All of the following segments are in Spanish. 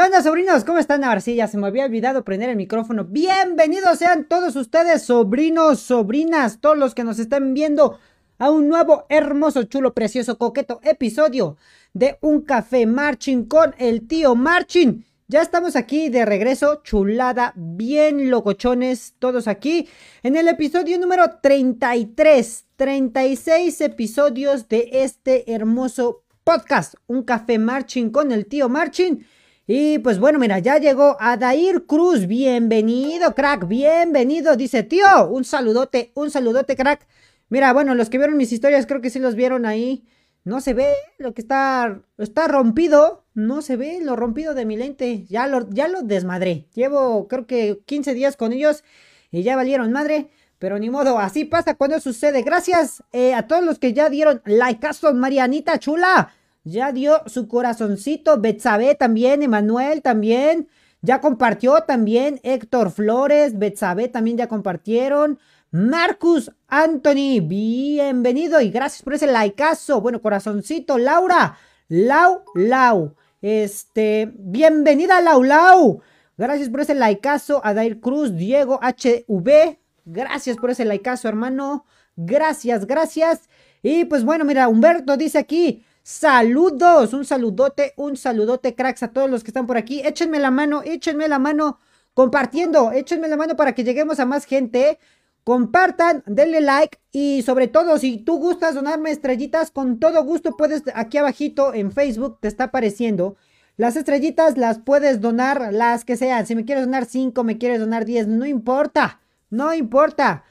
¿Qué onda, sobrinos? ¿Cómo están? Ahora se me había olvidado prender el micrófono. Bienvenidos sean todos ustedes, sobrinos, sobrinas, todos los que nos están viendo a un nuevo, hermoso, chulo, precioso, coqueto episodio de Un Café Marching con el tío Marching. Ya estamos aquí de regreso, chulada, bien locochones, todos aquí, en el episodio número 33, 36 episodios de este hermoso podcast, Un Café Marching con el tío Marching. Y pues bueno, mira, ya llegó Adair Cruz. Bienvenido, crack. Bienvenido. Dice, tío, un saludote, un saludote, crack. Mira, bueno, los que vieron mis historias, creo que sí los vieron ahí. No se ve lo que está, está rompido. No se ve lo rompido de mi lente. Ya lo, ya lo desmadré. Llevo, creo que 15 días con ellos y ya valieron madre. Pero ni modo, así pasa cuando sucede. Gracias eh, a todos los que ya dieron like. Marianita chula. Ya dio su corazoncito. Betsabe también. Emanuel también. Ya compartió también. Héctor Flores. Betsabe también ya compartieron. Marcus Anthony. Bienvenido y gracias por ese likeazo. Bueno, corazoncito. Laura. Lau, Lau. Este. Bienvenida, Lau, Lau. Gracias por ese likeazo. Adair Cruz. Diego HV. Gracias por ese likeazo, hermano. Gracias, gracias. Y pues bueno, mira, Humberto dice aquí. Saludos, un saludote, un saludote, cracks, a todos los que están por aquí. Échenme la mano, échenme la mano compartiendo, échenme la mano para que lleguemos a más gente. Compartan, denle like y sobre todo si tú gustas donarme estrellitas, con todo gusto puedes, aquí abajito en Facebook te está apareciendo. Las estrellitas las puedes donar, las que sean. Si me quieres donar 5, me quieres donar 10, no importa, no importa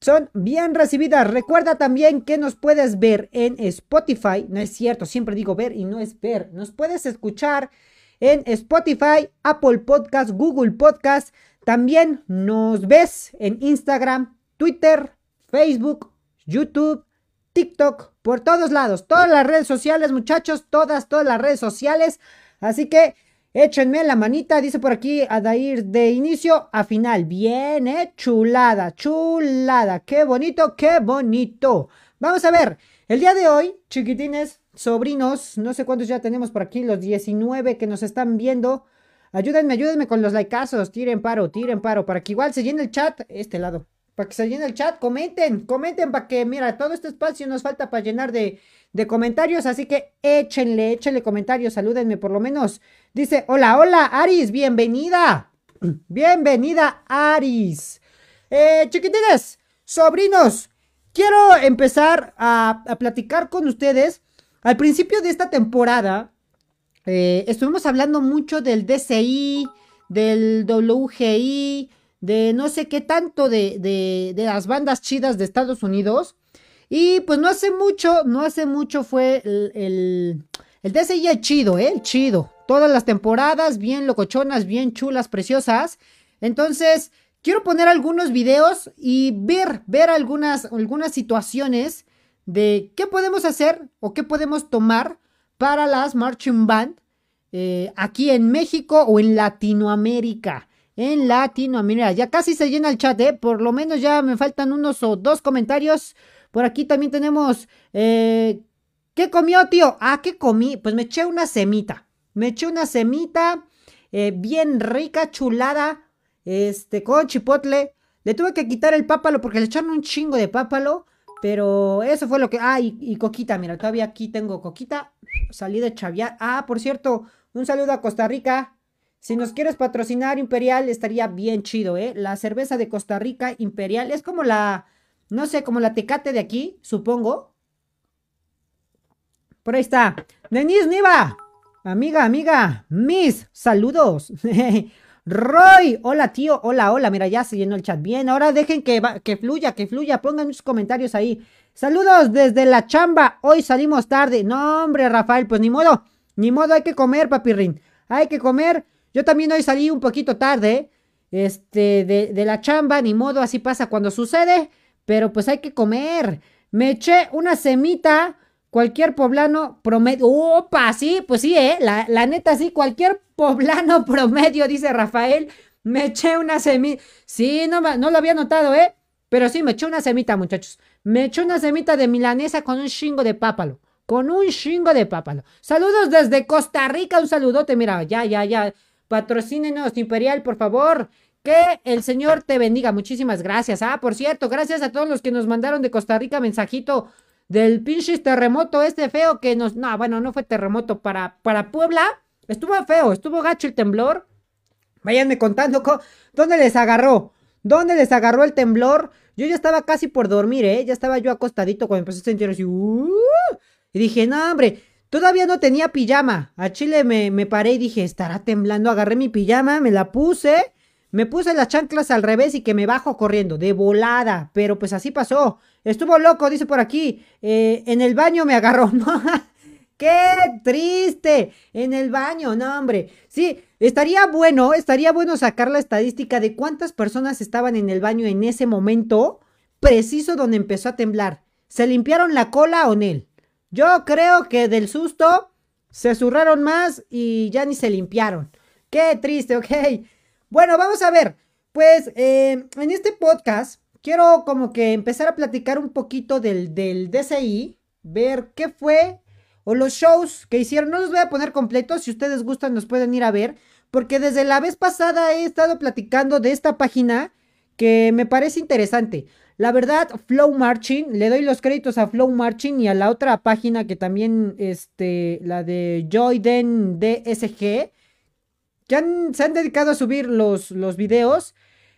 son bien recibidas. Recuerda también que nos puedes ver en Spotify. No es cierto, siempre digo ver y no es ver. Nos puedes escuchar en Spotify, Apple Podcast, Google Podcast. También nos ves en Instagram, Twitter, Facebook, YouTube, TikTok, por todos lados. Todas las redes sociales, muchachos. Todas, todas las redes sociales. Así que Échenme la manita, dice por aquí Adair, de inicio a final. Bien, eh, chulada, chulada. Qué bonito, qué bonito. Vamos a ver, el día de hoy, chiquitines, sobrinos, no sé cuántos ya tenemos por aquí, los 19 que nos están viendo. Ayúdenme, ayúdenme con los likeazos, tiren paro, tiren paro, para que igual se llene el chat, este lado. Para que se llene el chat, comenten, comenten para que, mira, todo este espacio nos falta para llenar de, de comentarios, así que échenle, échenle comentarios, salúdenme por lo menos. Dice, hola, hola, Aris, bienvenida. Bienvenida, Aris. Eh, chiquitines, sobrinos, quiero empezar a, platicar con ustedes. Al principio de esta temporada, eh, estuvimos hablando mucho del DCI, del WGI, de no sé qué tanto de, de, de las bandas chidas de Estados Unidos. Y pues no hace mucho, no hace mucho fue el, el, el DCI chido, ¿eh? chido. Todas las temporadas, bien locochonas, bien chulas, preciosas. Entonces, quiero poner algunos videos y ver, ver algunas, algunas situaciones de qué podemos hacer o qué podemos tomar para las marching band eh, aquí en México o en Latinoamérica. En Latinoamérica. Ya casi se llena el chat, ¿eh? Por lo menos ya me faltan unos o dos comentarios por aquí también tenemos. Eh, ¿Qué comió, tío? Ah, ¿qué comí? Pues me eché una semita. Me eché una semita eh, bien rica, chulada. Este, con chipotle. Le tuve que quitar el pápalo porque le echaron un chingo de pápalo. Pero eso fue lo que. Ah, y, coquita, mira, todavía aquí tengo coquita. Salí de chaviar. Ah, por cierto, un saludo a Costa Rica. Si nos quieres patrocinar Imperial, estaría bien chido, ¿eh? La cerveza de Costa Rica Imperial es como la no sé, como la tecate de aquí, supongo. Por ahí está. Denise Niva. Amiga, amiga. Miss, saludos. Roy, hola tío, hola, hola. Mira, ya se llenó el chat bien. Ahora dejen que, que fluya, que fluya. Pongan sus comentarios ahí. Saludos desde la chamba. Hoy salimos tarde. No, hombre, Rafael, pues ni modo. Ni modo, hay que comer, papirrín. Hay que comer. Yo también hoy salí un poquito tarde. Este, de la chamba, ni modo, así pasa cuando sucede pero pues hay que comer. Me eché una semita, cualquier poblano promedio. ¡Opa! Sí, pues sí, ¿eh? La, neta, sí, cualquier poblano promedio, dice Rafael. Me eché una semita. Sí, no, no lo había notado, ¿eh? Pero sí, me eché una semita, muchachos. Me eché una semita de milanesa con un chingo de pápalo. con un chingo de pápalo. Saludos desde Costa Rica, un saludote, mira, ya, ya, ya. Patrocínenos, Imperial, por favor. Que el Señor te bendiga. Muchísimas gracias. Ah, por cierto, gracias a todos los que nos mandaron de Costa Rica mensajito del pinche terremoto este feo que nos... No, bueno, no fue terremoto para, para Puebla. Estuvo feo, estuvo gacho el temblor. Váyanme contando dónde les agarró. ¿Dónde les agarró el temblor? Yo ya estaba casi por dormir, ¿eh? Ya estaba yo acostadito cuando empecé a sentir así. Uh", y dije, no, hombre, todavía no tenía pijama. A Chile me, me paré y dije, estará temblando. Agarré mi pijama, me la puse. Me puse las chanclas al revés y que me bajo corriendo, de volada. Pero pues así pasó. Estuvo loco, dice por aquí. Eh, en el baño me agarró. ¡Qué triste! En el baño, no, hombre. Sí, estaría bueno, estaría bueno sacar la estadística de cuántas personas estaban en el baño en ese momento preciso donde empezó a temblar. ¿Se limpiaron la cola o no? Yo creo que del susto se zurraron más y ya ni se limpiaron. Qué triste, ok. Bueno, vamos a ver. Pues eh, en este podcast quiero como que empezar a platicar un poquito del, del DCI, ver qué fue o los shows que hicieron. No los voy a poner completos, si ustedes gustan nos pueden ir a ver, porque desde la vez pasada he estado platicando de esta página que me parece interesante. La verdad, Flow Marching, le doy los créditos a Flow Marching y a la otra página que también, este, la de Joyden DSG, que se han dedicado a subir los, los videos,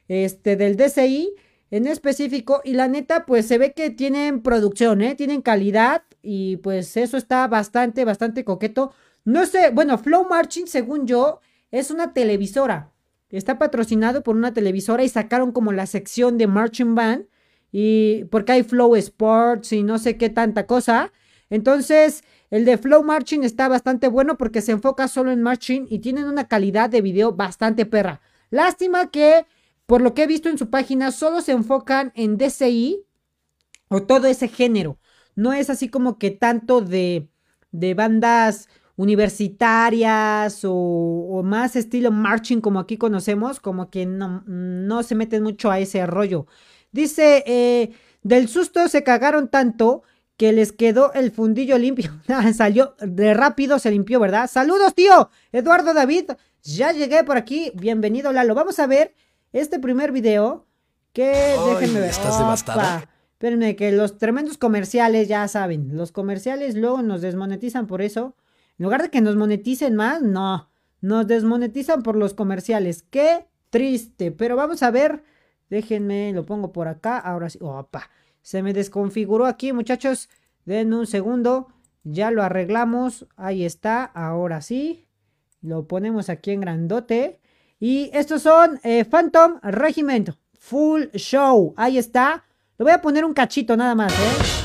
este, del DCI en específico. Y la neta, pues se ve que tienen producción, ¿eh? Tienen calidad. Y pues eso está bastante, bastante coqueto. No sé, bueno, Flow Marching, según yo, es una televisora. Está patrocinado por una televisora y sacaron como la sección de Marching Band. Y porque hay Flow Sports y no sé qué tanta cosa. Entonces, el de Flow Marching está bastante bueno porque se enfoca solo en Marching y tienen una calidad de video bastante perra. Lástima que por lo que he visto en su página, solo se enfocan en DCI o todo ese género. No es así como que tanto de, de bandas universitarias o, más estilo marching como aquí conocemos, como que no, no se meten mucho a ese rollo. Dice, eh, del susto se cagaron tanto que les quedó el fundillo limpio. Salió de rápido, se limpió, ¿verdad? Saludos, tío. Eduardo David, ya llegué por aquí. Bienvenido, Lalo. Vamos a ver este primer video que déjenme ver. ¿Estás devastada? Espérenme, que los tremendos comerciales, ya saben, los comerciales luego nos desmonetizan por eso. En lugar de que nos moneticen más, no, nos desmonetizan por los comerciales. Qué triste, pero vamos a ver. Déjenme, lo pongo por acá. Ahora sí, opa, se me desconfiguró aquí, muchachos. Den un segundo, ya lo arreglamos. Ahí está, ahora sí. Lo ponemos aquí en grandote. Y estos son eh, Phantom Regiment Full Show. Ahí está. Le voy a poner un cachito nada más, ¿eh?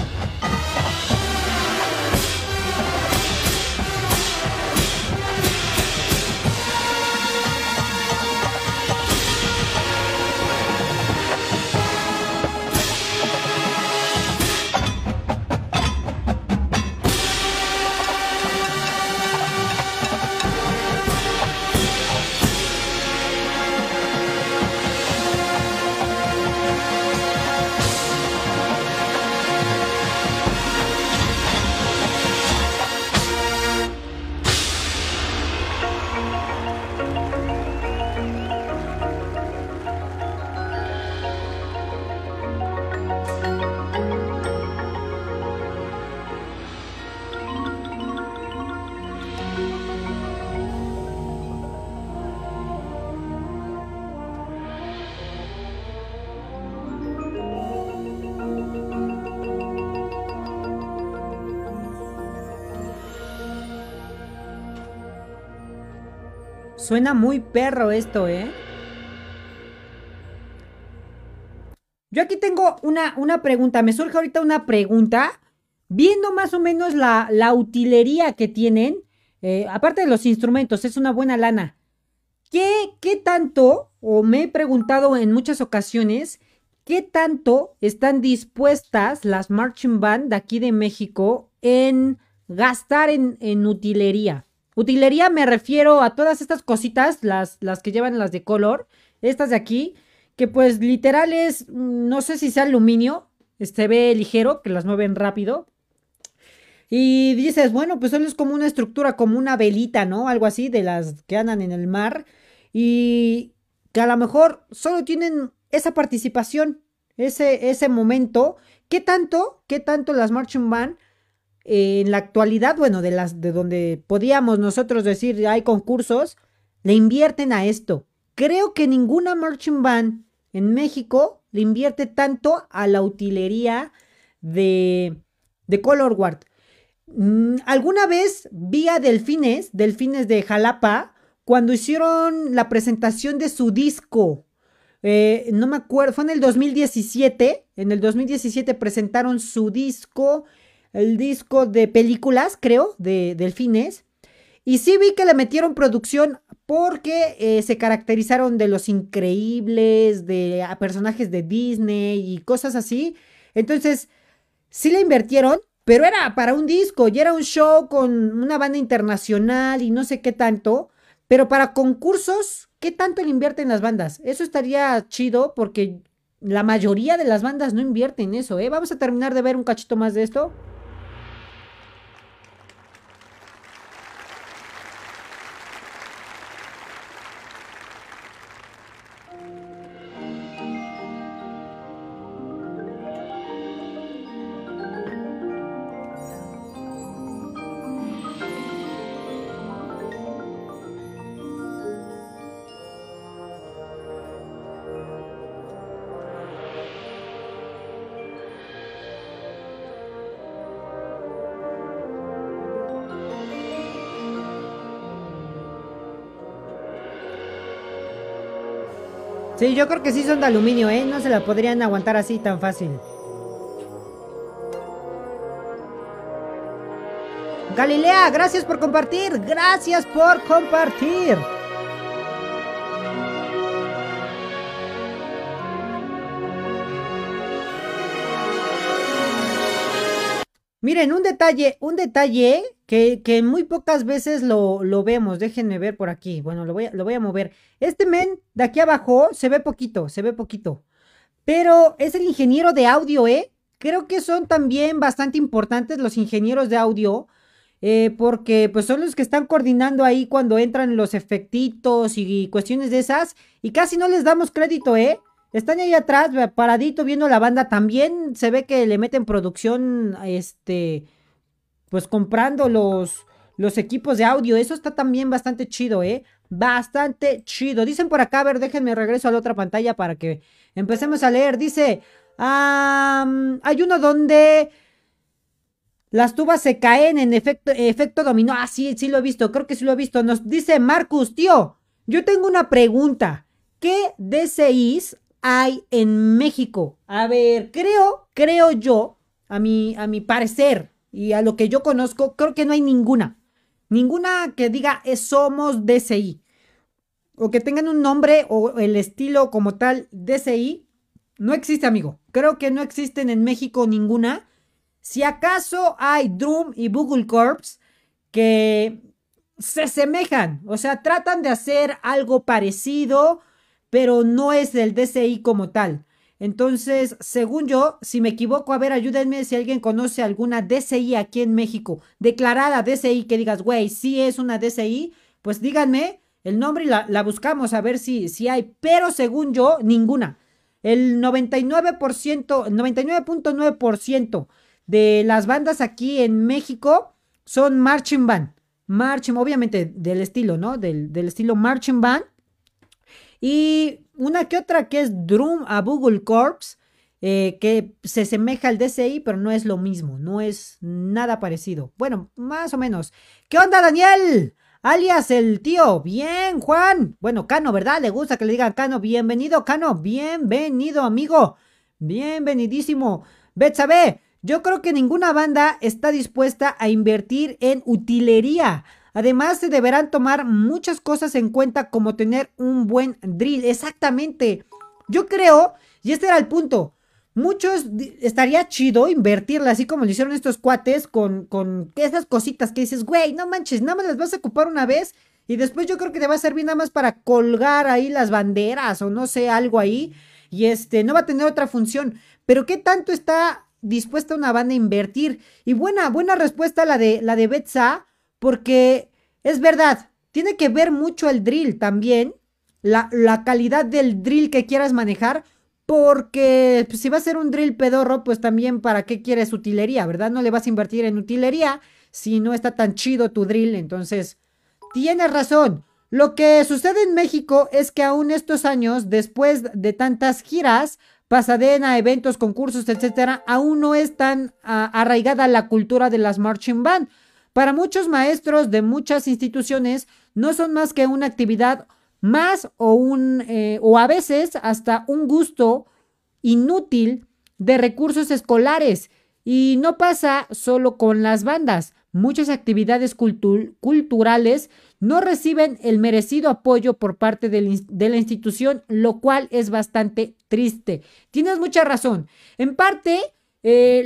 Suena muy perro esto, ¿eh? Yo aquí tengo una, una pregunta, me surge ahorita una pregunta, viendo más o menos la, la utilería que tienen, eh, aparte de los instrumentos, es una buena lana. ¿Qué, ¿Qué tanto, o me he preguntado en muchas ocasiones, qué tanto están dispuestas las marching band de aquí de México en gastar en, en utilería? Utilería me refiero a todas estas cositas, las, las que llevan las de color, estas de aquí, que pues literal es, mm, no sé si sea aluminio, se ve ligero, que las mueven rápido. Y dices, bueno, pues solo es como una estructura, como una velita, ¿no? Algo así de las que andan en el mar. Y que a lo mejor solo tienen esa participación, ese, ese momento. ¿Qué tanto, qué tanto las marching band en la actualidad, bueno, de las de donde podíamos nosotros decir hay concursos, le invierten a esto? Creo que ninguna marching band en México le invierte tanto a la utilería de, de Color Guard. Mm, alguna vez vi a Delfines, Delfines de Jalapa, cuando hicieron la presentación de su disco. Eh, no me acuerdo, fue en el 2017. En el 2017 presentaron su disco, el disco de películas, creo, de Delfines. Y sí vi que le metieron producción porque eh, se caracterizaron de los increíbles, de personajes de Disney y cosas así. Entonces, sí le invirtieron, pero era para un disco y era un show con una banda internacional y no sé qué tanto. Pero para concursos, ¿qué tanto le invierten las bandas? Eso estaría chido porque la mayoría de las bandas no invierten eso, ¿eh? Vamos a terminar de ver un cachito más de esto. Yo creo que sí son de aluminio, ¿eh? No se la podrían aguantar así tan fácil. Galilea, gracias por compartir. Gracias por compartir. Miren, un detalle, un detalle que, muy pocas veces lo, vemos. Déjenme ver por aquí. Bueno, lo voy, a, mover. Este men de aquí abajo se ve poquito, se ve poquito. Pero es el ingeniero de audio, ¿eh? Creo que son también bastante importantes los ingenieros de audio. Eh, porque pues son los que están coordinando ahí cuando entran los efectitos y cuestiones de esas. Y casi no les damos crédito, ¿eh? Están ahí atrás, paradito, viendo la banda. También se ve que le meten producción, este, pues comprando los, los equipos de audio. Eso está también bastante chido, ¿eh? Bastante chido. Dicen por acá, a ver, déjenme regreso a la otra pantalla para que empecemos a leer. Dice, hay uno donde las tubas se caen en efecto, efecto dominó. Ah, sí, sí lo he visto, creo que sí lo he visto. Nos dice Marcus, tío, yo tengo una pregunta. ¿Qué DCIs hay en México? A ver, creo, creo yo, a mi, a mi parecer y a lo que yo conozco, creo que no hay ninguna. Ninguna que diga es somos DCI. O que tengan un nombre o el estilo como tal DCI. No existe, amigo. Creo que no existen en México ninguna. Si acaso hay Drum y Google Corps que se semejan. O sea, tratan de hacer algo parecido pero no es el DCI como tal. Entonces, según yo, si me equivoco, a ver, ayúdenme si alguien conoce alguna DCI aquí en México, declarada DCI, que digas, güey, si es una DCI, pues díganme el nombre y la, buscamos a ver si, si hay, pero según yo, ninguna. El 99%, 99.9% de las bandas aquí en México son marching band. Marching, obviamente del estilo, ¿no? Del, del estilo marching band. Y una que otra que es Drum a Google Corps, eh, que se asemeja al DCI, pero no es lo mismo, no es nada parecido. Bueno, más o menos. ¿Qué onda, Daniel? Alias el tío. Bien, Juan. Bueno, Cano, ¿verdad? Le gusta que le digan Cano. Bienvenido, Cano. Bienvenido, amigo. Bienvenidísimo. Betsabe, yo creo que ninguna banda está dispuesta a invertir en utilería. Además, se deberán tomar muchas cosas en cuenta como tener un buen drill. Exactamente. Yo creo, y este era el punto, muchos estaría chido invertirle así como lo hicieron estos cuates con, con esas cositas que dices, güey, no manches, nada más las vas a ocupar una vez y después yo creo que te va a servir nada más para colgar ahí las banderas o no sé, algo ahí y este, no va a tener otra función. Pero ¿qué tanto está dispuesta una banda a invertir? Y buena, buena respuesta la de, la de Betsa, porque es verdad, tiene que ver mucho el drill también, la, calidad del drill que quieras manejar, porque pues, si va a ser un drill pedorro, pues también para qué quieres utilería, ¿verdad? No le vas a invertir en utilería si no está tan chido tu drill, entonces tienes razón. Lo que sucede en México es que aún estos años, después de tantas giras, pasadena, eventos, concursos, etcétera, aún no es tan ah, arraigada la cultura de las marching band. Para muchos maestros de muchas instituciones, no son más que una actividad más o un eh, o a veces hasta un gusto inútil de recursos escolares. Y no pasa solo con las bandas. Muchas actividades culturales no reciben el merecido apoyo por parte de, la institución, lo cual es bastante triste. Tienes mucha razón. En parte, eh,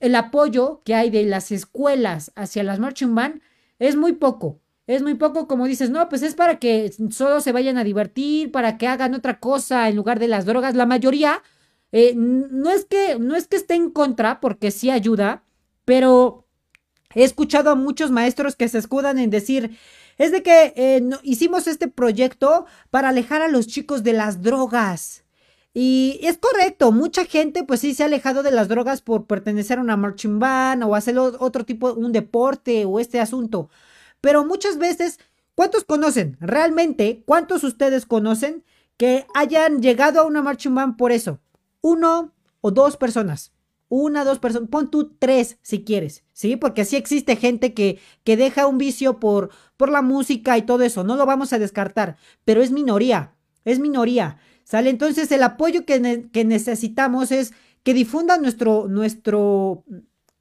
el apoyo que hay de las escuelas hacia las marching band es muy poco. Es muy poco como dices, no, pues es para que solo se vayan a divertir, para que hagan otra cosa en lugar de las drogas. La mayoría eh, no, es que, no es que esté en contra, porque sí ayuda, pero He escuchado a muchos maestros que se escudan en decir, es de que eh, hicimos este proyecto para alejar a los chicos de las drogas. Y es correcto, mucha gente pues sí se ha alejado de las drogas por pertenecer a una marching band o hacer otro tipo, un deporte o este asunto. Pero muchas veces, ¿cuántos conocen? Realmente, ¿cuántos ustedes conocen que hayan llegado a una marching band por eso? Uno o dos personas. Una, dos personas, pon tú tres si quieres, ¿sí? Porque sí existe gente que, que deja un vicio por, por la música y todo eso, no lo vamos a descartar, pero es minoría, es minoría, ¿sale? Entonces el apoyo que, necesitamos es que difundan nuestro, nuestro,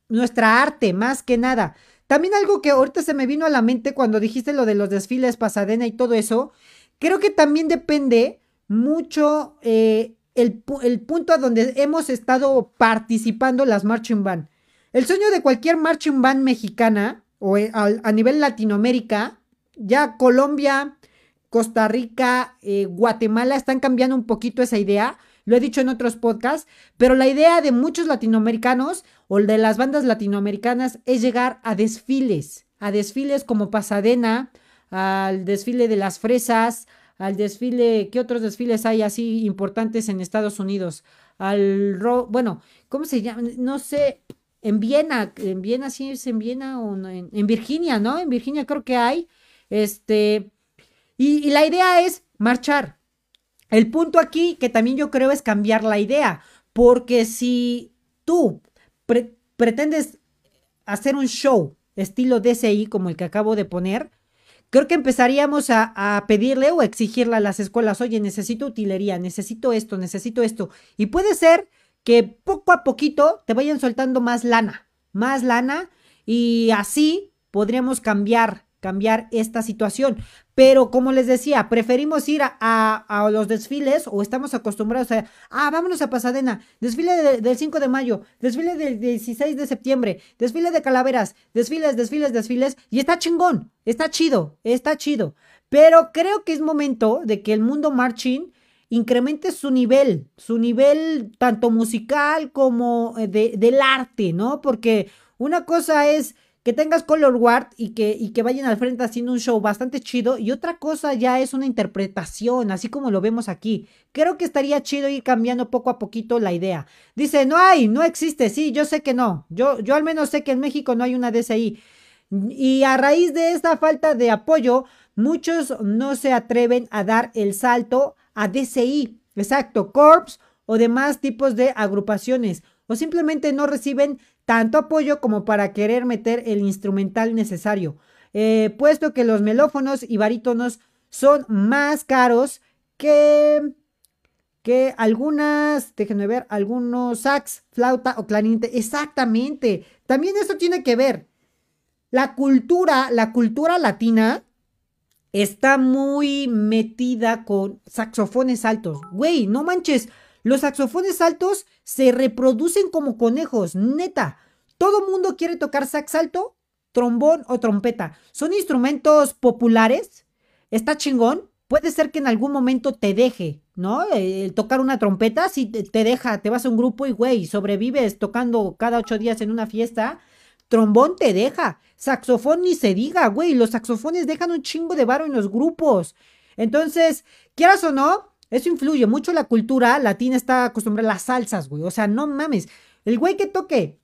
nuestra arte, más que nada. También algo que ahorita se me vino a la mente cuando dijiste lo de los desfiles Pasadena y todo eso, creo que también depende mucho eh, el, punto a donde hemos estado participando las marching band. El sueño de cualquier marching band mexicana o eh, a, nivel Latinoamérica, ya Colombia, Costa Rica, eh, Guatemala están cambiando un poquito esa idea. Lo he dicho en otros podcasts, pero la idea de muchos latinoamericanos o de las bandas latinoamericanas es llegar a desfiles, a desfiles como Pasadena, al desfile de las fresas, al desfile, ¿qué otros desfiles hay así importantes en Estados Unidos? Al, bueno, ¿cómo se llama? No sé, en Viena, en Viena sí es en Viena o en, en, Virginia, ¿no? En Virginia creo que hay, este, y, la idea es marchar. El punto aquí que también yo creo es cambiar la idea, porque si tú pretendes hacer un show estilo DCI como el que acabo de poner, creo que empezaríamos a, pedirle o exigirle a las escuelas, oye, necesito utilería, necesito esto, necesito esto. Y puede ser que poco a poquito te vayan soltando más lana, más lana, y así podríamos cambiar, cambiar esta situación. Pero como les decía, preferimos ir a, los desfiles o estamos acostumbrados a, ah, vámonos a Pasadena, desfile del 5 de mayo, desfile del 16 de septiembre, desfile de calaveras, desfiles, desfiles, desfiles, y está chingón, está chido, está chido. Pero creo que es momento de que el mundo marching incremente su nivel, su nivel tanto musical como eh, de, del arte, ¿no? Porque una cosa es que tengas color guard y que, y que vayan al frente haciendo un show bastante chido. Y otra cosa ya es una interpretación, así como lo vemos aquí. Creo que estaría chido ir cambiando poco a poquito la idea. Dice, no hay, no existe. Sí, yo sé que no. Yo, yo al menos sé que en México no hay una DCI. Y a raíz de esta falta de apoyo, muchos no se atreven a dar el salto a DCI. Exacto, Corps o demás tipos de agrupaciones. O simplemente no reciben tanto apoyo como para querer meter el instrumental necesario, eh, puesto que los melófonos y barítonos son más caros que, que algunas, déjenme ver, algunos sax, flauta o clarinete. Exactamente. También esto tiene que ver. La cultura, la cultura latina está muy metida con saxofones altos. Güey, no manches. Los saxofones altos se reproducen como conejos, neta. Todo mundo quiere tocar sax alto, trombón o trompeta. Son instrumentos populares. Está chingón. Puede ser que en algún momento te deje, ¿no? El tocar una trompeta, si te, deja, te vas a un grupo y, güey, sobrevives tocando cada ocho días en una fiesta. Trombón te deja. Saxofón ni se diga, güey. Los saxofones dejan un chingo de varo en los grupos. Entonces, quieras o no, eso influye mucho la cultura latina está acostumbrada a las salsas, güey. O sea, no mames. El güey que toque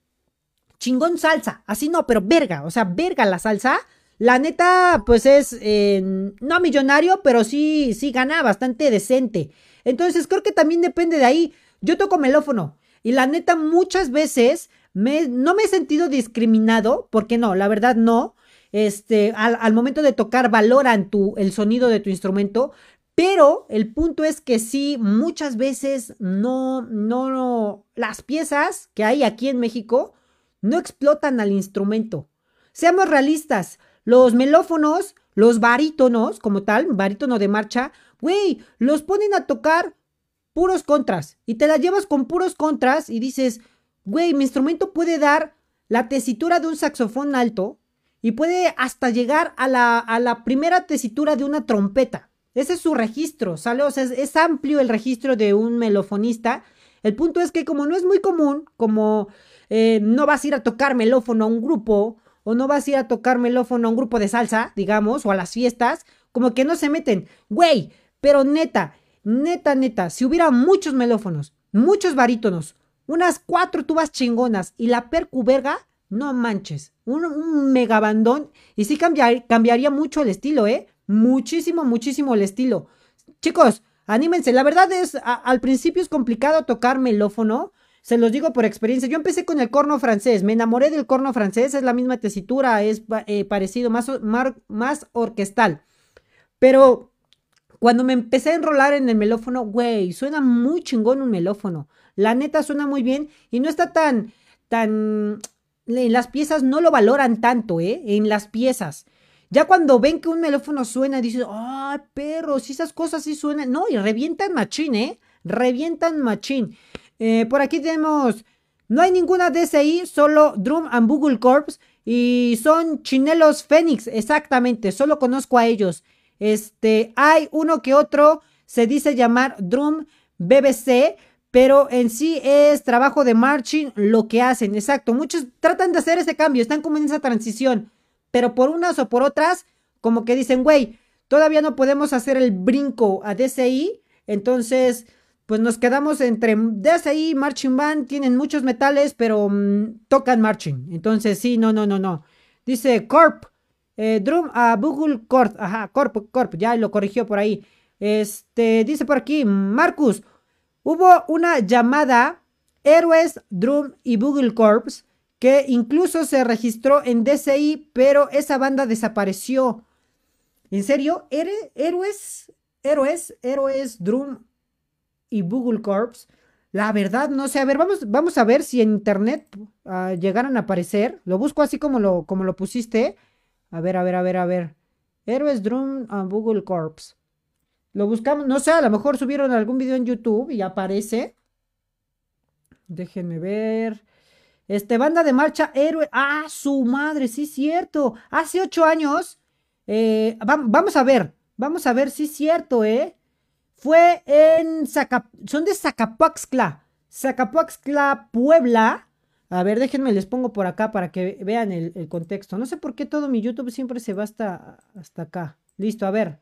chingón salsa, así no, pero verga, o sea, verga la salsa. La neta, pues es eh, no millonario, pero sí, sí gana bastante decente. Entonces, creo que también depende de ahí. Yo toco melófono y la neta muchas veces me, no me he sentido discriminado, porque no, la verdad no. Este, al, al momento de tocar valoran tu, el sonido de tu instrumento, pero el punto es que sí, muchas veces no, no, no, las piezas que hay aquí en México no explotan al instrumento. Seamos realistas, los melófonos, los barítonos, como tal, barítono de marcha, güey, los ponen a tocar puros contras y te la llevas con puros contras y dices, güey, mi instrumento puede dar la tesitura de un saxofón alto y puede hasta llegar a la, a la primera tesitura de una trompeta. Ese es su registro, ¿sale? O sea, es, amplio el registro de un melofonista. El punto es que como no es muy común, como eh, no vas a ir a tocar melófono a un grupo, o no vas a ir a tocar melófono a un grupo de salsa, digamos, o a las fiestas, como que no se meten. Güey, pero neta, neta, neta, si hubiera muchos melófonos, muchos barítonos, unas cuatro tubas chingonas y la percu verga, no manches, un, un megabandón y sí cambiaría mucho el estilo, ¿eh? Muchísimo, muchísimo el estilo. Chicos, anímense. La verdad es, al principio es complicado tocar melófono. Se los digo por experiencia. Yo empecé con el corno francés. Me enamoré del corno francés. Es la misma tesitura. Es eh, parecido, más, más orquestal. Pero cuando me empecé a enrolar en el melófono, güey, suena muy chingón un melófono. La neta suena muy bien y no está tan, tan... En las piezas no lo valoran tanto, ¿eh? En las piezas. Ya cuando ven que un melófono suena, dicen, ¡ay, perro! Si esas cosas sí suenan. No, y revientan machín, ¿eh? Revientan machín. Eh, por aquí tenemos. No hay ninguna DSI, solo Drum and Google Corps. Y son chinelos Fénix, exactamente. Solo conozco a ellos. Este, hay uno que otro, se dice llamar Drum BBC, pero en sí es trabajo de marching lo que hacen, exacto. Muchos tratan de hacer ese cambio, están como en esa transición pero por unas o por otras, como que dicen, güey, todavía no podemos hacer el brinco a DCI, entonces, pues nos quedamos entre DCI y Marching Band, tienen muchos metales, pero mm, tocan Marching, entonces sí, no, no, no, no. Dice Corp, eh, Drum a Google Corp, ajá, Corp, Corp, ya lo corrigió por ahí. Este, dice por aquí, Marcus, hubo una llamada Héroes, Drum y Google Corps que incluso se registró en DCI, pero esa banda desapareció. ¿En serio? ¿Héroes? ¿Héroes? ¿Héroes? Drum y Google Corps. La verdad, no sé. A ver, vamos, vamos a ver si en internet uh, llegaron a aparecer. Lo busco así como lo, como lo pusiste. A ver, a ver, a ver, a ver. Héroes Drum and Google Corps. Lo buscamos, no sé, a lo mejor subieron algún video en YouTube y aparece. Déjenme ver. Este, banda de marcha héroe. Ah, su madre, sí, cierto. Hace ocho años. Eh, vamos a ver. Vamos a ver, sí, cierto, ¿eh? Fue en Son de Zacapuaxcla. Zacapuaxcla, Puebla. A ver, déjenme, les pongo por acá para que vean el, contexto. No sé por qué todo mi YouTube siempre se va hasta, hasta acá. Listo, a ver.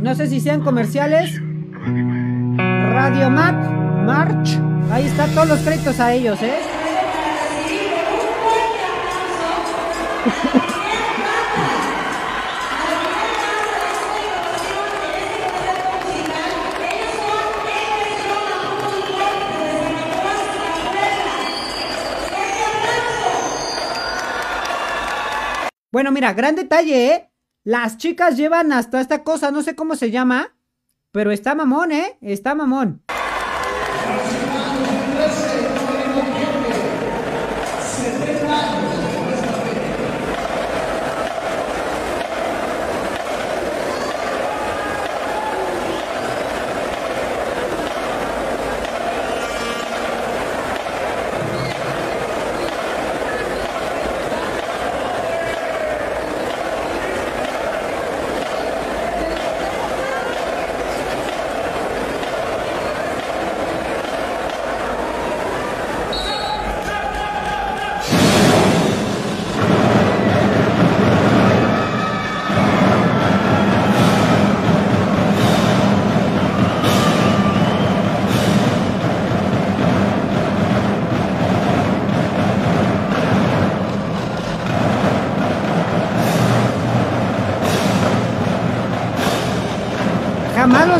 No sé si sean comerciales. Radio Mac, March. Ahí está todos los créditos a ellos, ¿eh? Bueno, mira, gran detalle, ¿eh? Las chicas llevan hasta esta cosa, no sé cómo se llama, pero está mamón, ¿eh? Está mamón.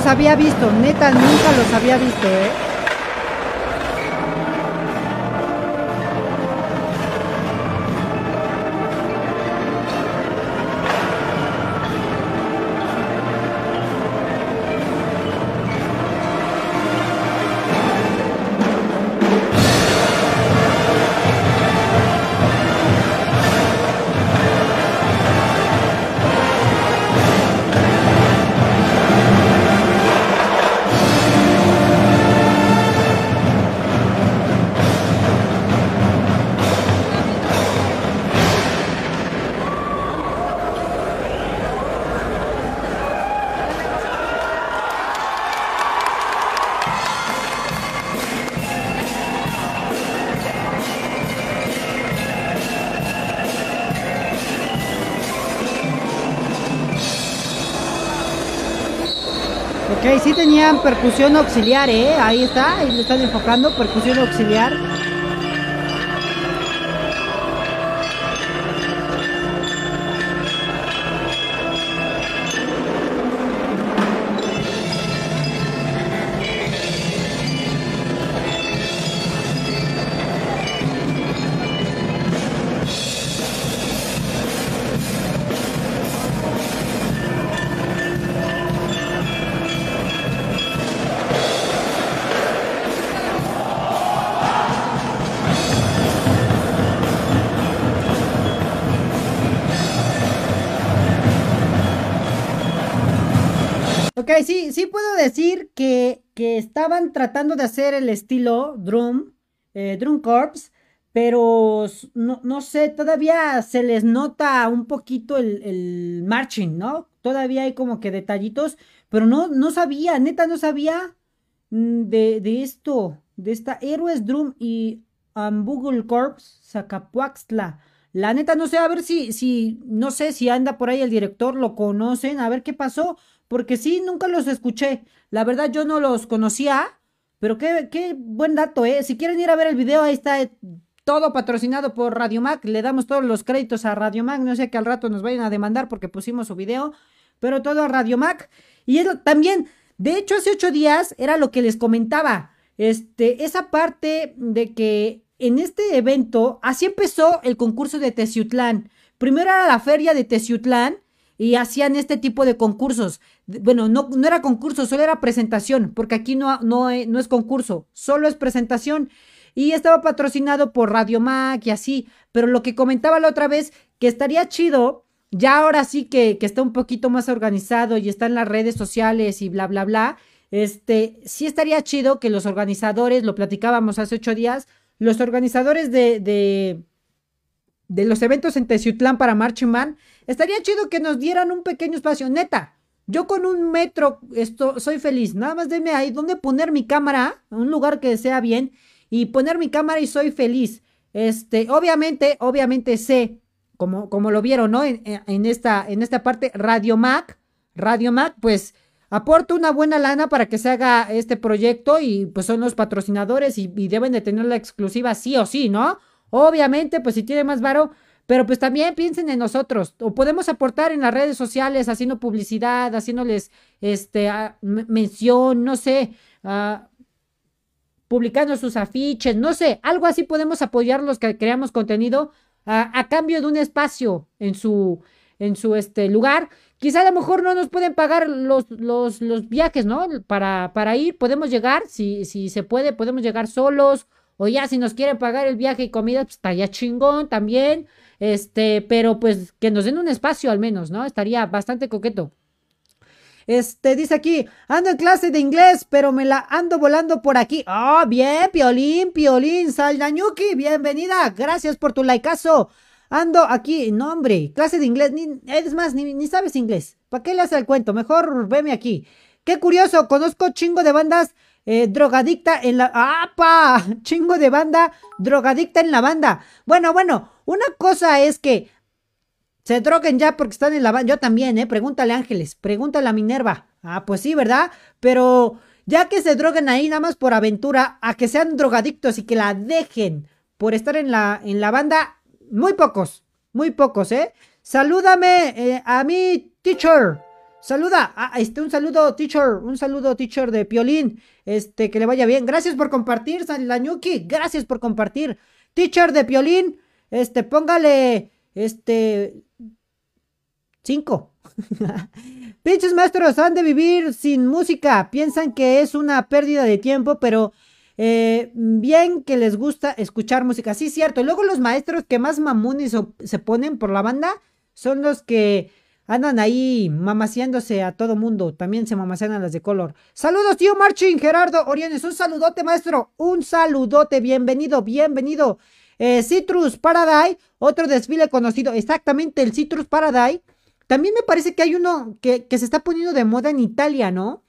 Los había visto, neta, nunca los había visto, ¿eh? Ok, sí tenían percusión auxiliar, ¿eh? Ahí está, ahí lo están enfocando, percusión auxiliar. Estaban tratando de hacer el estilo Drum, eh, Drum Corps, pero no, no, sé, todavía se les nota un poquito el, el, marching, ¿no? Todavía hay como que detallitos, pero no, no sabía, neta no sabía mm, de, de esto, de esta Héroes Drum y Google Corps Zacapuaxtla. La neta no sé, a ver si, si, no sé si anda por ahí el director, lo conocen, a ver qué pasó, porque sí, nunca los escuché. La verdad yo no los conocía, pero qué, qué buen dato, ¿eh? Si quieren ir a ver el video, ahí está eh, todo patrocinado por Radio Mac. Le damos todos los créditos a Radio Mac, no sé que al rato nos vayan a demandar porque pusimos su video, pero todo a Radio Mac. Y también, de hecho, hace ocho días era lo que les comentaba. Este, esa parte de que en este evento, así empezó el concurso de Teciutlán. Primero era la feria de Teciutlán y hacían este tipo de concursos. Bueno, no, no era concurso, solo era presentación, porque aquí no, no, no es concurso, solo es presentación. Y estaba patrocinado por Radio Mac y así. Pero lo que comentaba la otra vez, que estaría chido, ya ahora sí que, que está un poquito más organizado y está en las redes sociales y bla, bla, bla. Este, sí estaría chido que los organizadores, lo platicábamos hace ocho días, los organizadores de, de, de los eventos en Teciutlán para Marching Man, estaría chido que nos dieran un pequeño espacio. Neta, yo con un metro esto, soy feliz. Nada más denme ahí donde poner mi cámara, un lugar que sea bien, y poner mi cámara y soy feliz. Este, obviamente, obviamente sé, como, como lo vieron, ¿no? En, en, esta, en esta parte, Radio Mac, Radio Mac, pues aporta una buena lana para que se haga este proyecto y pues son los patrocinadores y, y deben de tener la exclusiva sí o sí, ¿no? Obviamente, pues si tiene más varo, pero pues también piensen en nosotros, o podemos aportar en las redes sociales haciendo publicidad, haciéndoles este mención, no sé, uh, publicando sus afiches, no sé, algo así podemos apoyar los que creamos contenido uh, a cambio de un espacio en su en su este lugar. Quizá a lo mejor no nos pueden pagar los, los, los viajes, ¿no? Para, para ir, podemos llegar, si, si se puede, podemos llegar solos o ya si nos quieren pagar el viaje y comida, pues estaría chingón también. Este, pero pues que nos den un espacio al menos, ¿no? Estaría bastante coqueto. Este, dice aquí, ando en clase de inglés, pero me la ando volando por aquí. Oh, bien, Piolín, Piolín, Saldañuki, bienvenida. Gracias por tu likeazo. Ando aquí, no hombre, clase de inglés, ni, es más, ni, ni sabes inglés. ¿Para qué le haces el cuento? Mejor veme aquí. Qué curioso, conozco chingo de bandas eh, drogadicta en la... ¡Apa! Chingo de banda, drogadicta en la banda. Bueno, bueno, una cosa es que se droguen ya porque están en la banda. Yo también, ¿eh? Pregúntale Ángeles, pregúntale a Minerva. Ah, pues sí, ¿verdad? Pero ya que se droguen ahí nada más por aventura, a que sean drogadictos y que la dejen por estar en la, en la banda, muy pocos, muy pocos, ¿eh? Salúdame eh, a mi teacher. Saluda, ah, este, un saludo, teacher, un saludo, teacher de Piolín. Este, que le vaya bien. Gracias por compartir, Lañuki. Gracias por compartir. Teacher de Piolín, este, póngale, este, cinco. Pinches maestros han de vivir sin música. Piensan que es una pérdida de tiempo, pero eh, bien que les gusta escuchar música. Sí, cierto. Luego los maestros que más mamunes se ponen por la banda son los que andan ahí mamaseándose a todo mundo. También se mamasean a las de color. Saludos, tío Marching, Gerardo Oriones. Un saludote, maestro. Un saludote. Bienvenido, bienvenido. Eh, Citrus Paradise, otro desfile conocido. Exactamente, el Citrus Paradise. También me parece que hay uno que, que se está poniendo de moda en Italia, ¿no?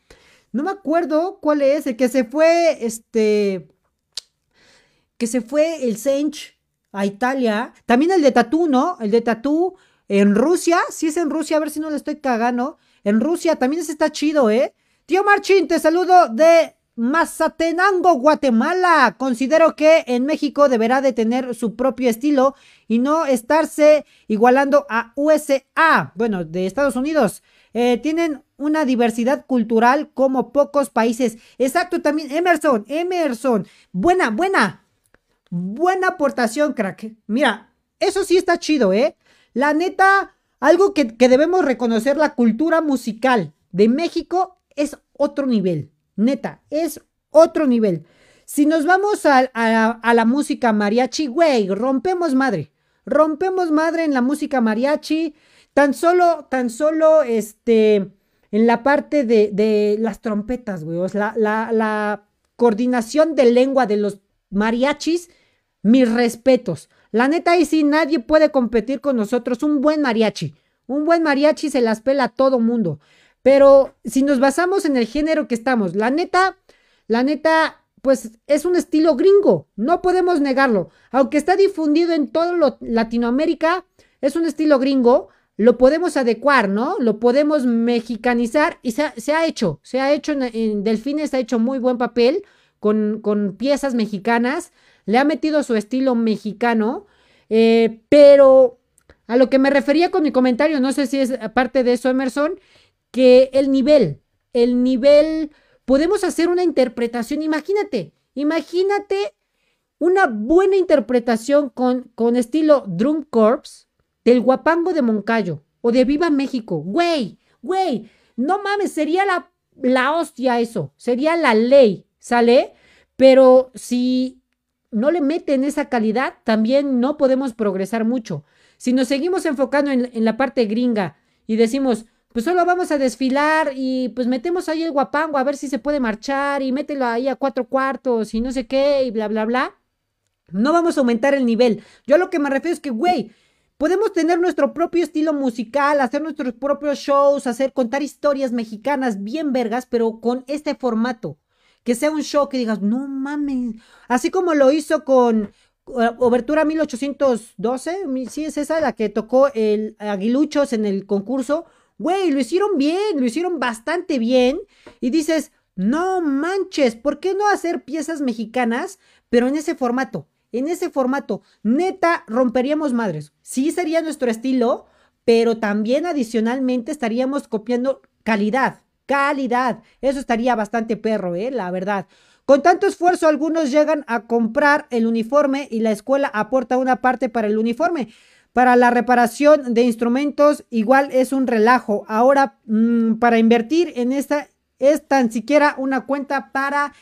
No me acuerdo cuál es, el que se fue, este, que se fue el Sench a Italia. También el de Tatú, ¿no? El de Tatú en Rusia, si es en Rusia, a ver si no le estoy cagando. En Rusia también está chido, ¿eh? Tío Marchín, te saludo de Mazatenango, Guatemala. Considero que en México deberá de tener su propio estilo y no estarse igualando a USA, bueno, de Estados Unidos. Eh, tienen una diversidad cultural como pocos países. Exacto, también Emerson, Emerson. Buena, buena. Buena aportación, crack. Mira, eso sí está chido, ¿eh? La neta, algo que, debemos reconocer, la cultura musical de México es otro nivel. Neta, es otro nivel. Si nos vamos a, a la música mariachi, güey, rompemos madre. Rompemos madre en la música mariachi. Tan solo, tan solo, este, en la parte de, las trompetas, güey. O sea, la, la, coordinación de lengua de los mariachis, mis respetos. La neta, ahí sí nadie puede competir con nosotros. Un buen mariachi. Un buen mariachi se las pela a todo mundo. Pero si nos basamos en el género que estamos, la neta, la neta, pues es un estilo gringo. No podemos negarlo. Aunque está difundido en todo Latinoamérica, es un estilo gringo lo podemos adecuar, ¿no? Lo podemos mexicanizar y se ha, hecho, se ha hecho en, Delfines, ha hecho muy buen papel con, con, piezas mexicanas, le ha metido su estilo mexicano, eh, pero a lo que me refería con mi comentario, no sé si es aparte de eso, Emerson, que el nivel, el nivel, podemos hacer una interpretación, imagínate, imagínate una buena interpretación con, con estilo Drum Corps, del guapango de Moncayo o de Viva México. Güey, güey, no mames, sería la, la hostia eso, sería la ley, ¿sale? Pero si no le meten esa calidad, también no podemos progresar mucho. Si nos seguimos enfocando en, en la parte gringa y decimos, pues solo vamos a desfilar y pues metemos ahí el guapango a ver si se puede marchar y mételo ahí a cuatro cuartos y no sé qué y bla, bla, bla. No vamos a aumentar el nivel. Yo a lo que me refiero es que, güey, Podemos tener nuestro propio estilo musical, hacer nuestros propios shows, hacer, contar historias mexicanas bien vergas, pero con este formato. Que sea un show que digas, no mames. Así como lo hizo con uh, Obertura 1812, sí es esa la que tocó el Aguiluchos en el concurso. Güey, lo hicieron bien, lo hicieron bastante bien. Y dices, no manches, ¿por qué no hacer piezas mexicanas, pero en ese formato? en ese formato. Neta, romperíamos madres. Sí sería nuestro estilo, pero también adicionalmente estaríamos copiando calidad. Calidad. Eso estaría bastante perro, ¿eh? La verdad. Con tanto esfuerzo, algunos llegan a comprar el uniforme y la escuela aporta una parte para el uniforme. Para la reparación de instrumentos, igual es un relajo. Ahora, mm, para invertir en esta, es tan siquiera una cuenta para